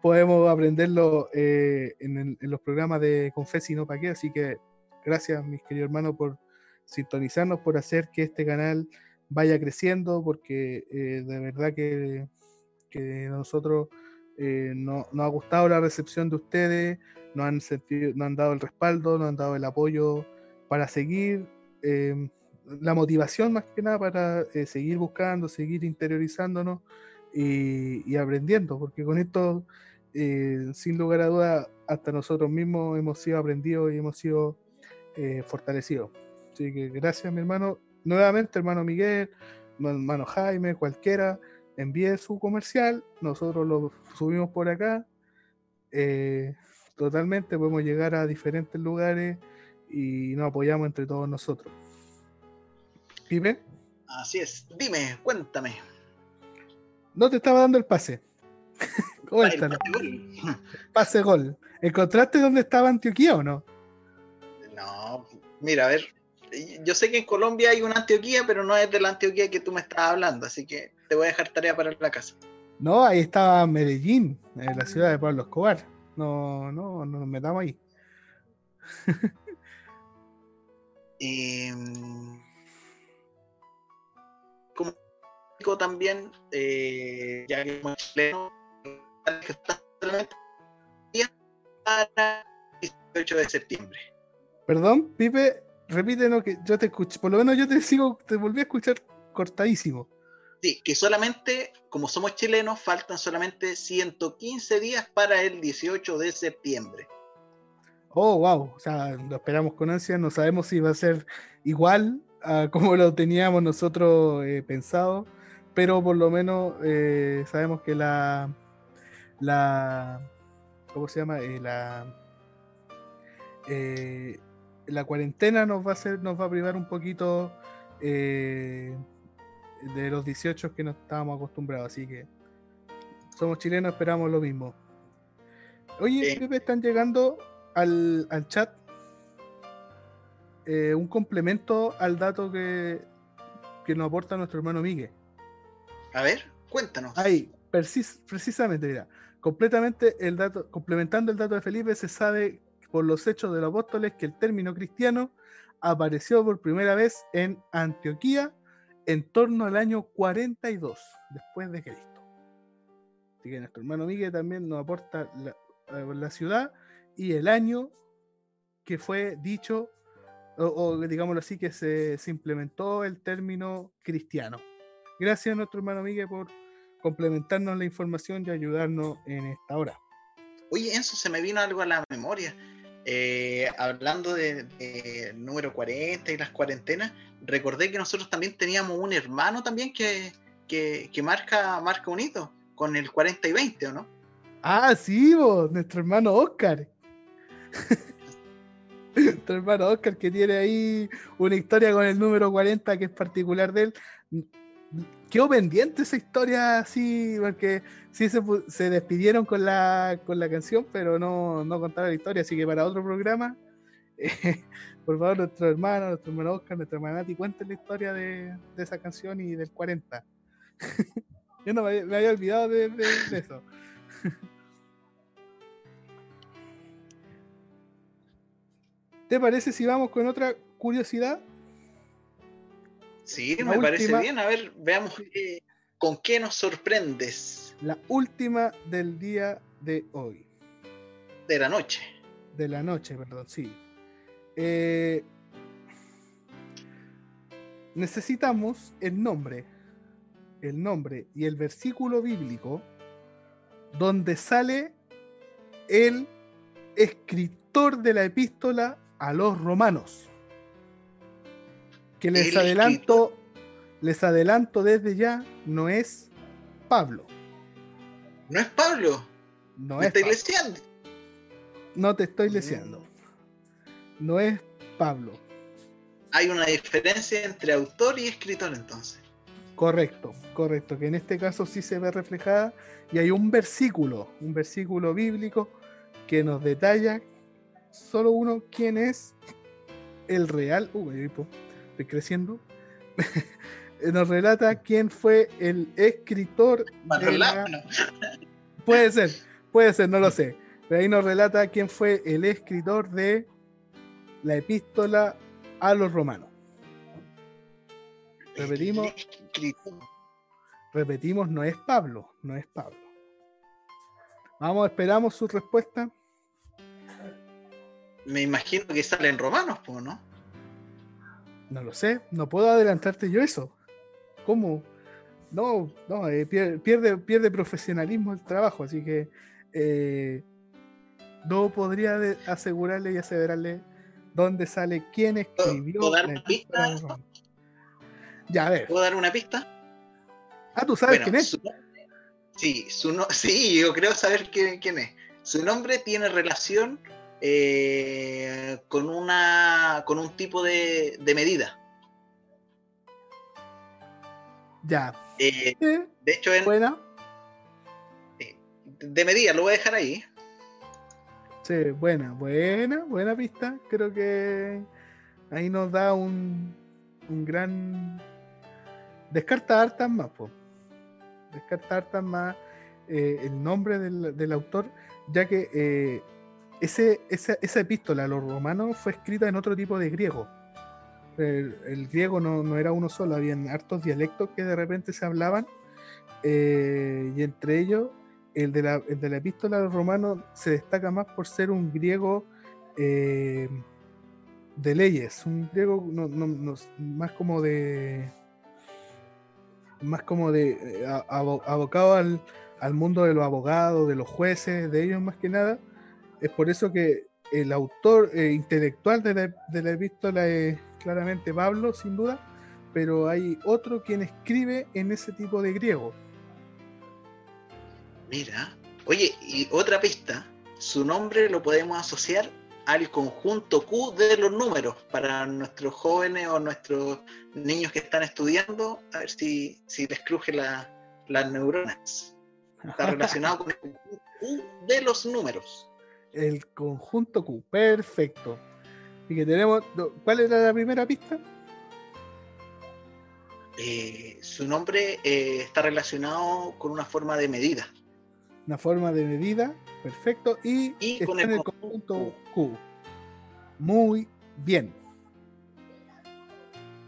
podemos aprenderlo eh, en, los programas de Confes y No Pa' qué. Así que gracias, mis queridos hermanos, por sintonizarnos, por hacer que este canal vaya creciendo, porque eh, de verdad que, que nosotros no, nos ha gustado la recepción de ustedes no han, sentido, no han dado el respaldo, no han dado el apoyo para seguir, eh, la motivación más que nada para eh, seguir buscando, seguir interiorizándonos y, aprendiendo, porque con esto, eh, sin lugar a duda, hasta nosotros mismos hemos sido aprendidos y hemos sido fortalecidos. Así que gracias, mi hermano. Nuevamente, hermano Miguel, hermano Jaime, cualquiera, envíe su comercial, nosotros lo subimos por acá. Eh, totalmente, podemos llegar a diferentes lugares y nos apoyamos entre todos nosotros. ¿Pipe? Así es, dime, cuéntame. No te estaba dando el pase. Cuéntame. Pase gol. ¿Encontraste dónde estaba Antioquía o no? No, mira, a ver, yo sé que en Colombia hay una Antioquía, pero no es de la Antioquía que tú me estás hablando, así que te voy a dejar tarea para la casa. No, ahí estaba Medellín, en la ciudad de Pablo Escobar. No, no, no nos metamos ahí. Em, como también, eh, ya que como chileno, para el 18 de septiembre. Perdón, Pipe, repítenos que yo te escucho, por lo menos yo te sigo, te volví a escuchar cortadísimo. Sí, que solamente, como somos chilenos, faltan solamente 115 días para el 18 de septiembre. Oh, wow. O sea, lo esperamos con ansia. No sabemos si va a ser igual a como lo teníamos nosotros eh, pensado, pero por lo menos eh, sabemos que la, la, ¿cómo se llama? Eh, la, la cuarentena nos va a hacer, nos va a privar un poquito de los 18 que nos estábamos acostumbrados, así que somos chilenos, esperamos lo mismo. Oye, Pepe, están llegando al, al chat eh, un complemento al dato que, que nos aporta nuestro hermano Miguel. A ver, cuéntanos. Ahí, precisamente, mira, completamente el dato, complementando el dato de Felipe, se sabe por los hechos de los apóstoles que el término cristiano apareció por primera vez en Antioquía en torno al año 42 después de Cristo. Así que nuestro hermano Miguel también nos aporta la, la ciudad y el año que fue dicho o, digámoslo así, que se, implementó el término cristiano. Gracias a nuestro hermano Miguel por complementarnos la información y ayudarnos en esta hora. Oye, Enzo, se me vino algo a la memoria. Eh, hablando de, número 40 y las cuarentenas, recordé que nosotros también teníamos un hermano también que, que, marca, marca un hito con el 40 y 20, ¿o no? Ah, sí, vos, nuestro hermano Oscar. tu hermano Oscar, que tiene ahí una historia con el número 40 que es particular de él. Quedó pendiente esa historia así, porque sí se, despidieron con la, con la canción, pero no, no contaron la historia, así que para otro programa, por favor, nuestro hermano, nuestro hermano Oscar, nuestra hermana Nati, cuenten la historia de, esa canción y del 40. Yo no me, había olvidado de eso. ¿Te parece si vamos con otra curiosidad? Sí, me parece bien. A ver, veamos con qué nos sorprendes. La última del día de hoy. De la noche. De la noche, perdón, sí. Eh, necesitamos el nombre, el nombre y el versículo bíblico donde sale el escritor de la epístola a los romanos. Que les adelanto, les adelanto desde ya, no es Pablo. No es Pablo. No es. No te estoy leseando. Mm. No es Pablo. Hay una diferencia entre autor y escritor entonces. Correcto, correcto, que en este caso sí se ve reflejada y hay un versículo, un versículo bíblico que nos detalla solo uno quién es el real. Uh, estoy creciendo. Nos relata quién fue el escritor. Puede ser, puede ser, no lo sé. Pero ahí nos relata quién fue el escritor de la epístola a los romanos. Repetimos. Repetimos, no es Pablo, no es Pablo. Vamos, esperamos su respuesta me imagino que salen romanos, ¿no? No lo sé, no puedo adelantarte yo eso. ¿Cómo? No, no, eh, pierde, pierde, profesionalismo el trabajo, así que eh, no podría asegurarle y aseverarle dónde sale quién escribió. ¿Puedo dar una pista? Ya, a ver. ¿Puedo dar una pista? Ah, ¿tú sabes quién es? sí, su sí, yo creo saber quién, quién es. Su nombre tiene relación eh, con una con un tipo de, medida. Ya. Eh, de hecho, en, buena. de medida, lo voy a dejar ahí. Sí, buena, buena, buena pista. Creo que ahí nos da un, un gran. Descarta hartas más, pues. Descarta hartas más eh, el nombre del, del, autor, ya que ese, esa, epístola a los romanos fue escrita en otro tipo de griego. El, griego no, era uno solo, habían hartos dialectos que de repente se hablaban, eh, y entre ellos el de, la, de la epístola a los romanos se destaca más por ser un griego eh, de leyes, un griego más como de más como de eh, abocado al, al mundo de los abogados, de los jueces, de ellos más que nada, es por eso que el autor eh, intelectual de la, de la epístola es claramente Pablo, sin duda, pero hay otro quien escribe en ese tipo de griego. Mira, oye, y otra pista, su nombre lo podemos asociar al conjunto Q de los números para nuestros jóvenes o nuestros niños que están estudiando, a ver si, si les cruje la, las neuronas. Está relacionado con el conjunto Q de los números. El conjunto Q, perfecto. Y que tenemos, ¿cuál era la primera pista? Eh, su nombre eh, está relacionado con una forma de medida. Una forma de medida, perfecto. Y, Y está con en el conjunto Q. Muy bien.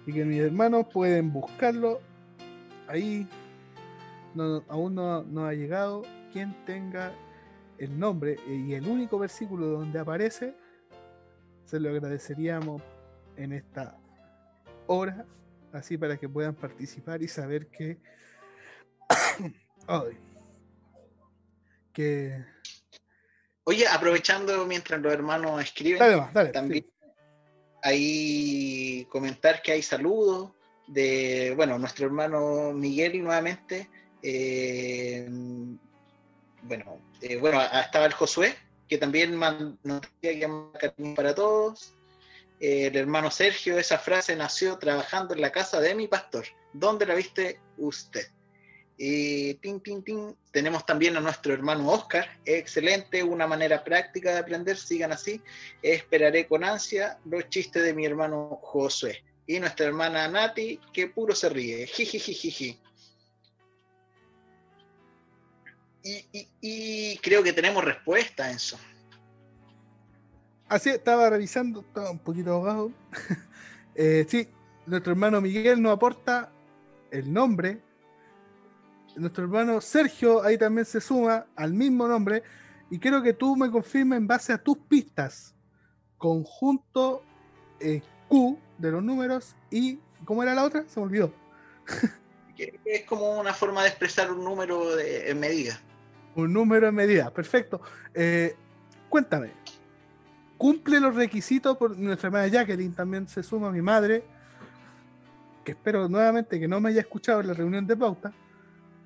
Y que mis hermanos pueden buscarlo. Ahí no- aún no, no ha llegado. Quien tenga el nombre y el único versículo donde aparece, se lo agradeceríamos en esta hora, así para que puedan participar y saber que, Ay. que Oye, aprovechando mientras los hermanos escriben, dale más, dale, también sí. ahí comentar que hay saludos de, bueno, nuestro hermano Miguel nuevamente. eh, bueno, eh, bueno, estaba el Josué, que también nos cariño para todos. Eh, el hermano Sergio, esa frase nació trabajando en la casa de mi pastor. ¿Dónde la viste usted? Y tin, tin, tin. tenemos también a nuestro hermano Oscar, excelente, una manera práctica de aprender, sigan así. Esperaré con ansia los chistes de mi hermano Josué. Y nuestra hermana Nati, que puro se ríe. Jijijijiji. Y, y, y creo que tenemos respuesta a eso. Así estaba revisando, estaba un poquito ahogado. Eh, sí, nuestro hermano Miguel nos aporta el nombre. Nuestro hermano Sergio ahí también se suma al mismo nombre. Y quiero que tú me confirmes en base a tus pistas. Conjunto eh, Q de los números y. ¿Cómo era la otra? Se me olvidó. Es como una forma de expresar un número de, en medida. Un número en medida. Perfecto. Eh, cuéntame. ¿Cumple los requisitos por nuestra hermana Jacqueline? También se suma mi madre. Que espero nuevamente que no me haya escuchado en la reunión de pauta.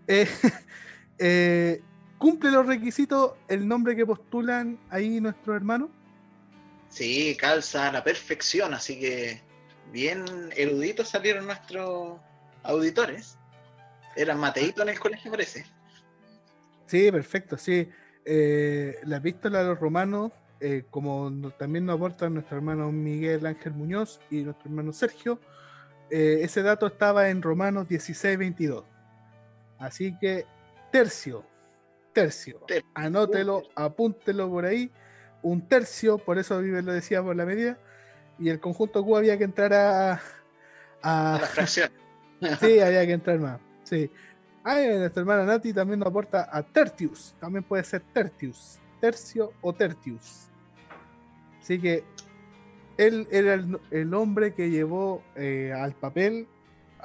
Eh, eh, ¿Cumple los requisitos el nombre que postulan ahí nuestros hermanos? Sí, calza a la perfección, así que bien eruditos salieron nuestros auditores. Eran Mateito en el colegio, parece. Sí, perfecto, sí. Eh, la epístola de los romanos, eh, como no- también nos aporta nuestro hermano Miguel Ángel Muñoz y nuestro hermano Sergio, eh, ese dato estaba en Romanos 16, 22. Así que tercio, tercio, Tercio. anótelo, apúntelo por ahí, un tercio, por eso Vive lo decía por la medida, y el conjunto Q había que entrar a, a- A la fracción. Sí, había que entrar más. Sí. Ah, y nuestra hermana Nati también nos aporta a Tertius. También puede ser Tertius. Tercio o Tertius. Así que él era el, hombre que llevó eh, al papel,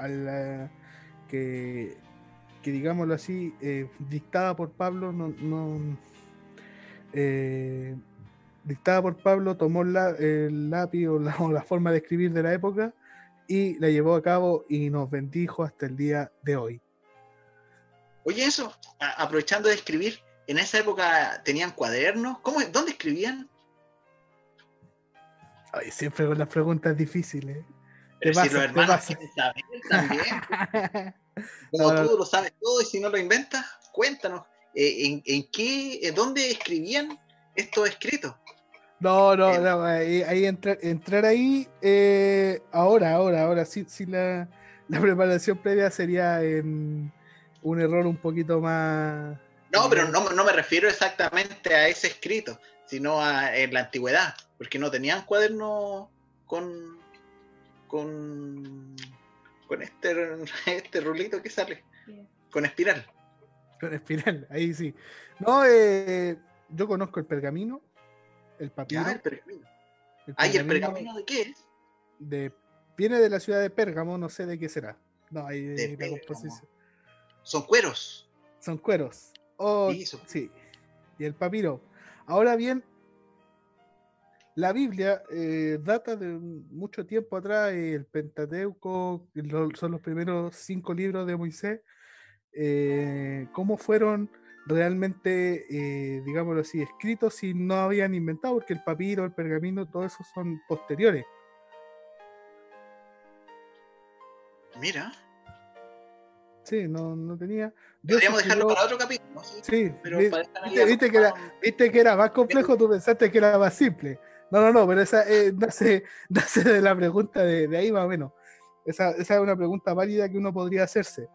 eh, que, que digámoslo así, eh, dictada por Pablo, no, no, dictada por Pablo, tomó el lápiz o la forma de escribir de la época y la llevó a cabo y nos bendijo hasta el día de hoy. Oye, eso, a- aprovechando de escribir, en esa época tenían cuadernos. ¿Cómo, ¿Dónde escribían? Ay, siempre con las preguntas difíciles. Pero Te si pasa, los hermanos pasa. quieren saber también. Como No, tú lo sabes todo y si no lo inventas, cuéntanos. eh, ¿en, en qué, en dónde escribían estos escritos? No, no, Eh, no, ahí, ahí entrar, entrar ahí, eh, ahora, ahora, ahora, sí, sí la, la preparación previa sería en un error un poquito más... No, pero no, no me refiero exactamente a ese escrito, sino a en la antigüedad, porque no tenían cuadernos con con con este, este rulito que sale, con espiral. Con espiral, ahí sí. No, eh, yo conozco el pergamino, el papiro. Ya, el pergamino. el Ay, ¿el pergamino pergamino de qué es? de, viene de la ciudad de Pérgamo, no sé de qué será. No, ahí De la composición. Son cueros. Son cueros. Oh, Sí, son- sí. Y el papiro. Ahora bien, la Biblia eh, data de mucho tiempo atrás, el Pentateuco, son los primeros cinco libros de Moisés, eh, cómo fueron realmente, eh, digámoslo así, escritos si no habían inventado, porque el papiro, el pergamino, todo eso son posteriores. Mira. Sí, no, no tenía. Podríamos dejarlo para otro capítulo. Sí, pero viste, que era, viste que era más complejo, tú pensaste que era más simple. No, no, no, pero esa eh, nace, nace, de la pregunta de, de, ahí más o menos. Esa, esa, es una pregunta válida que uno podría hacerse.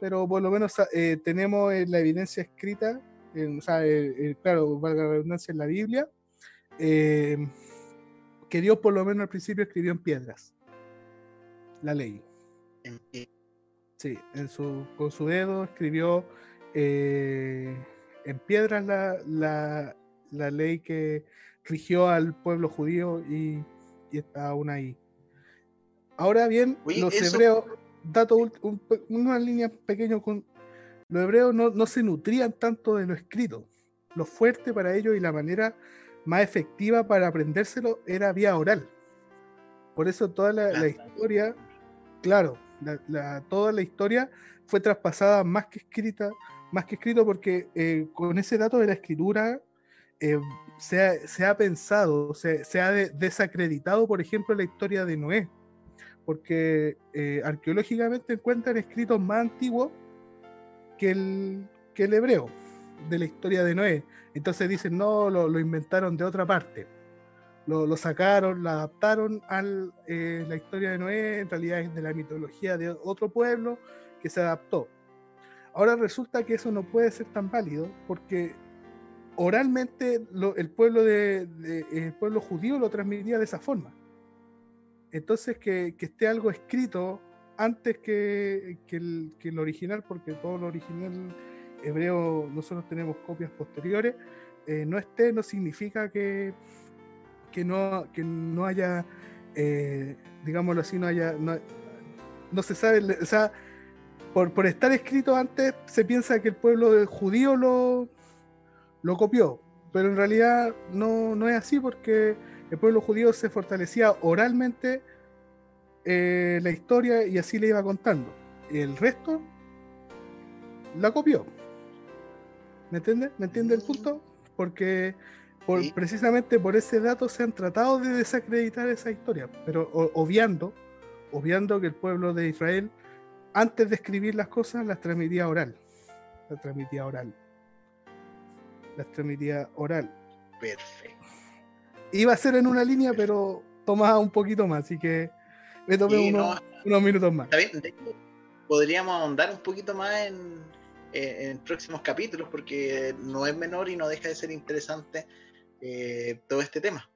Pero por lo menos eh, tenemos eh, la evidencia escrita, o sea, claro, valga la redundancia en la Biblia, que Dios por lo menos al principio escribió en piedras la ley. Sí, en su, con su dedo escribió en piedras la, la, la ley que rigió al pueblo judío y, está aún ahí. Ahora bien, los hebreos, dato una línea pequeña con los hebreos no, se nutrían tanto de lo escrito. Lo fuerte para ellos y la manera más efectiva para aprendérselo era vía oral. Por eso toda la, historia, claro, toda la historia fue traspasada más que escrita, más que escrito porque eh, con ese dato de la escritura eh, se, ha, pensado, se, se, ha desacreditado, por ejemplo, la historia de Noé, porque eh, arqueológicamente encuentran escritos más antiguos que el, que el hebreo de la historia de Noé. Entonces dicen, no, lo, inventaron de otra parte. Lo, lo sacaron, lo adaptaron a eh, la historia de Noé, en realidad es de la mitología de otro pueblo que se adaptó. Ahora resulta que eso no puede ser tan válido porque oralmente el, pueblo de, el pueblo judío lo transmitía de esa forma. Entonces que, esté algo escrito antes que, el, original, porque todo lo original hebreo nosotros tenemos copias posteriores, eh, no esté no significa que, que, no, que no haya, eh, digámoslo así, no haya, no, se sabe, o sea, por, por estar escrito antes se piensa que el pueblo judío lo, lo copió, pero en realidad no, no es así porque el pueblo judío se fortalecía oralmente eh, la historia y así le iba contando. El resto la copió. ¿Me entiende? ¿Me entiende el punto? Porque por, precisamente por ese dato se han tratado de desacreditar esa historia, pero obviando, obviando que el pueblo de Israel, antes de escribir las cosas, las transmitía oral. Las transmitía oral la extremidad oral. Perfecto. Iba a ser en una línea, pero tomaba un poquito más, así que me tomé unos, minutos más. podríamos ahondar un poquito más en, en, próximos capítulos, porque no es menor y no deja de ser interesante eh, todo este tema.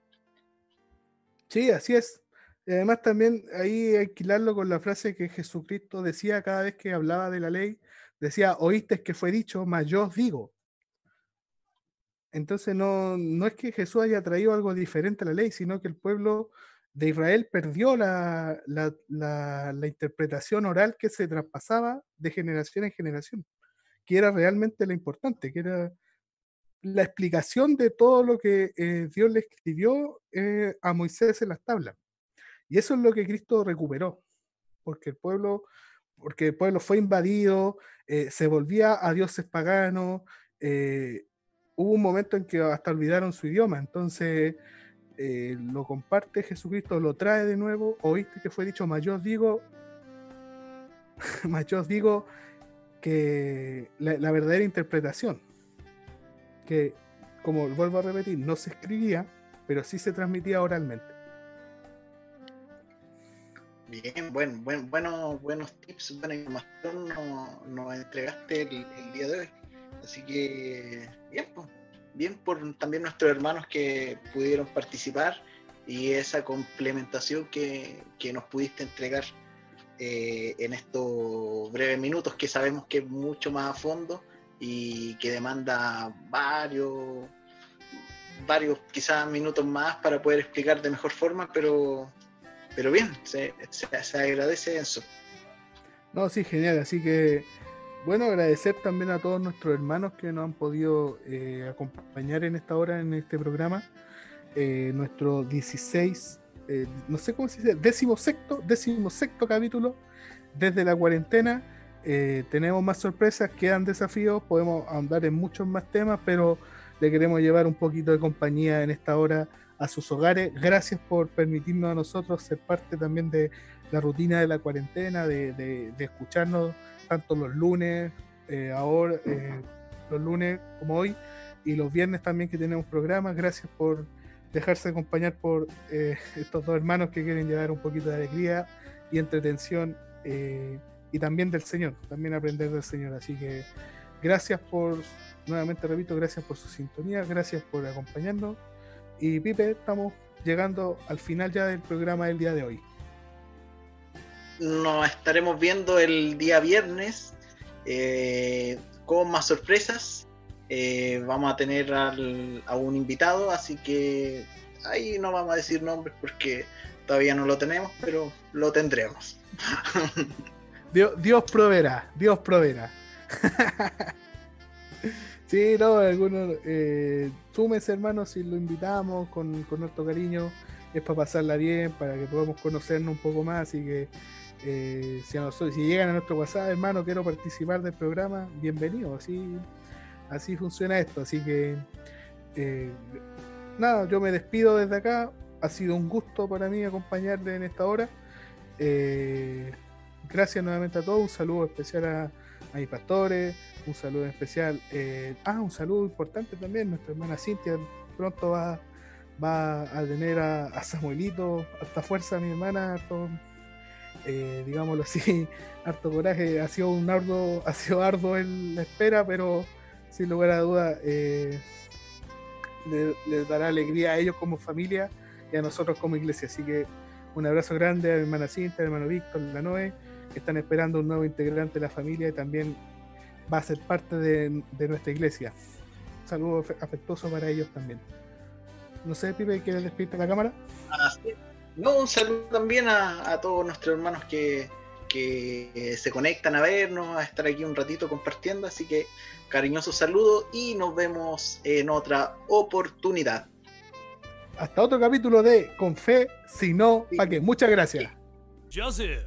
Sí, así es. Y además también ahí alquilarlo con la frase que Jesucristo decía cada vez que hablaba de la ley, decía, oíste que fue dicho, mas yo digo. Entonces no, no es que Jesús haya traído algo diferente a la ley, sino que el pueblo de Israel perdió la, interpretación oral que se traspasaba de generación en generación, que era realmente lo importante, que era la explicación de todo lo que eh, Dios le escribió eh, a Moisés en las tablas. Y eso es lo que Cristo recuperó, porque el pueblo, porque el pueblo fue invadido, eh, se volvía a dioses paganos, hubo un momento en que hasta olvidaron su idioma, entonces lo comparte Jesucristo, lo trae de nuevo, oíste que fue dicho, mas yo digo, mas yo digo que la, verdadera interpretación, que como vuelvo a repetir, no se escribía, pero sí se transmitía oralmente. Bien, buen, buen, bueno, buenos tips, buena información nos, entregaste el día de hoy. Así que, bien, pues, bien por también nuestros hermanos que pudieron participar y esa complementación que, nos pudiste entregar eh, en estos breves minutos que sabemos que es mucho más a fondo y que demanda varios, varios quizás minutos más para poder explicar de mejor forma, pero, pero bien, se, se, agradece eso. No, sí, genial, así que bueno, agradecer también a todos nuestros hermanos que nos han podido eh, acompañar en esta hora, en este programa. eh, nuestro 16, eh, no sé cómo se dice, décimo sexto, décimo sexto capítulo desde la cuarentena. Eh, tenemos más sorpresas, quedan desafíos, podemos ahondar en muchos más temas, pero le queremos llevar un poquito de compañía en esta hora a sus hogares. Gracias por permitirnos a nosotros ser parte también de la rutina de la cuarentena, de, escucharnos tanto los lunes, eh, ahora, eh, los lunes como hoy, y los viernes también que tenemos programas. Gracias por dejarse acompañar por estos dos hermanos que quieren llevar un poquito de alegría y entretención y también del Señor, también aprender del Señor. Así que gracias por, nuevamente repito, gracias por su sintonía, gracias por acompañarnos. Y Pipe, estamos llegando al final ya del programa del día de hoy. Nos estaremos viendo el día viernes eh, con más sorpresas. Eh, vamos a tener a un invitado, así que ahí no vamos a decir nombres porque todavía no lo tenemos, pero lo tendremos. Dios, proveerá, Dios proveerá. sí, no, algunos, eh, súmense hermanos si lo invitamos con, con nuestro cariño, es para pasarla bien, para que podamos conocernos un poco más y que eh, si, si llegan a nuestro WhatsApp, hermano, quiero participar del programa, bienvenido, así, así funciona esto, así que eh, nada, yo me despido desde acá, ha sido un gusto para mí acompañarle en esta hora. Eh, gracias nuevamente a todos. Un saludo especial a, mis pastores. Un saludo especial. Eh, ah, un saludo importante también. Nuestra hermana Cintia pronto va, va a tener a, Samuelito. Harta fuerza, mi hermana. Eh, digámoslo así, harto coraje. Ha sido un arduo, ha sido arduo en la espera, pero sin lugar a duda eh, les dará alegría a ellos como familia y a nosotros como iglesia. Así que un abrazo grande a mi hermana Cintia, a hermano Víctor, la Noé están esperando un nuevo integrante de la familia y también va a ser parte de, nuestra iglesia. Un saludo afectuoso para ellos también. No sé, Pipe, ¿quieres despedirte la cámara? No, un saludo también a, todos nuestros hermanos que, que se conectan a vernos, a estar aquí un ratito compartiendo. Así que cariñoso saludo y nos vemos en otra oportunidad. Hasta otro capítulo de Con Fe, si no, ¿para qué? Muchas gracias. Joseph.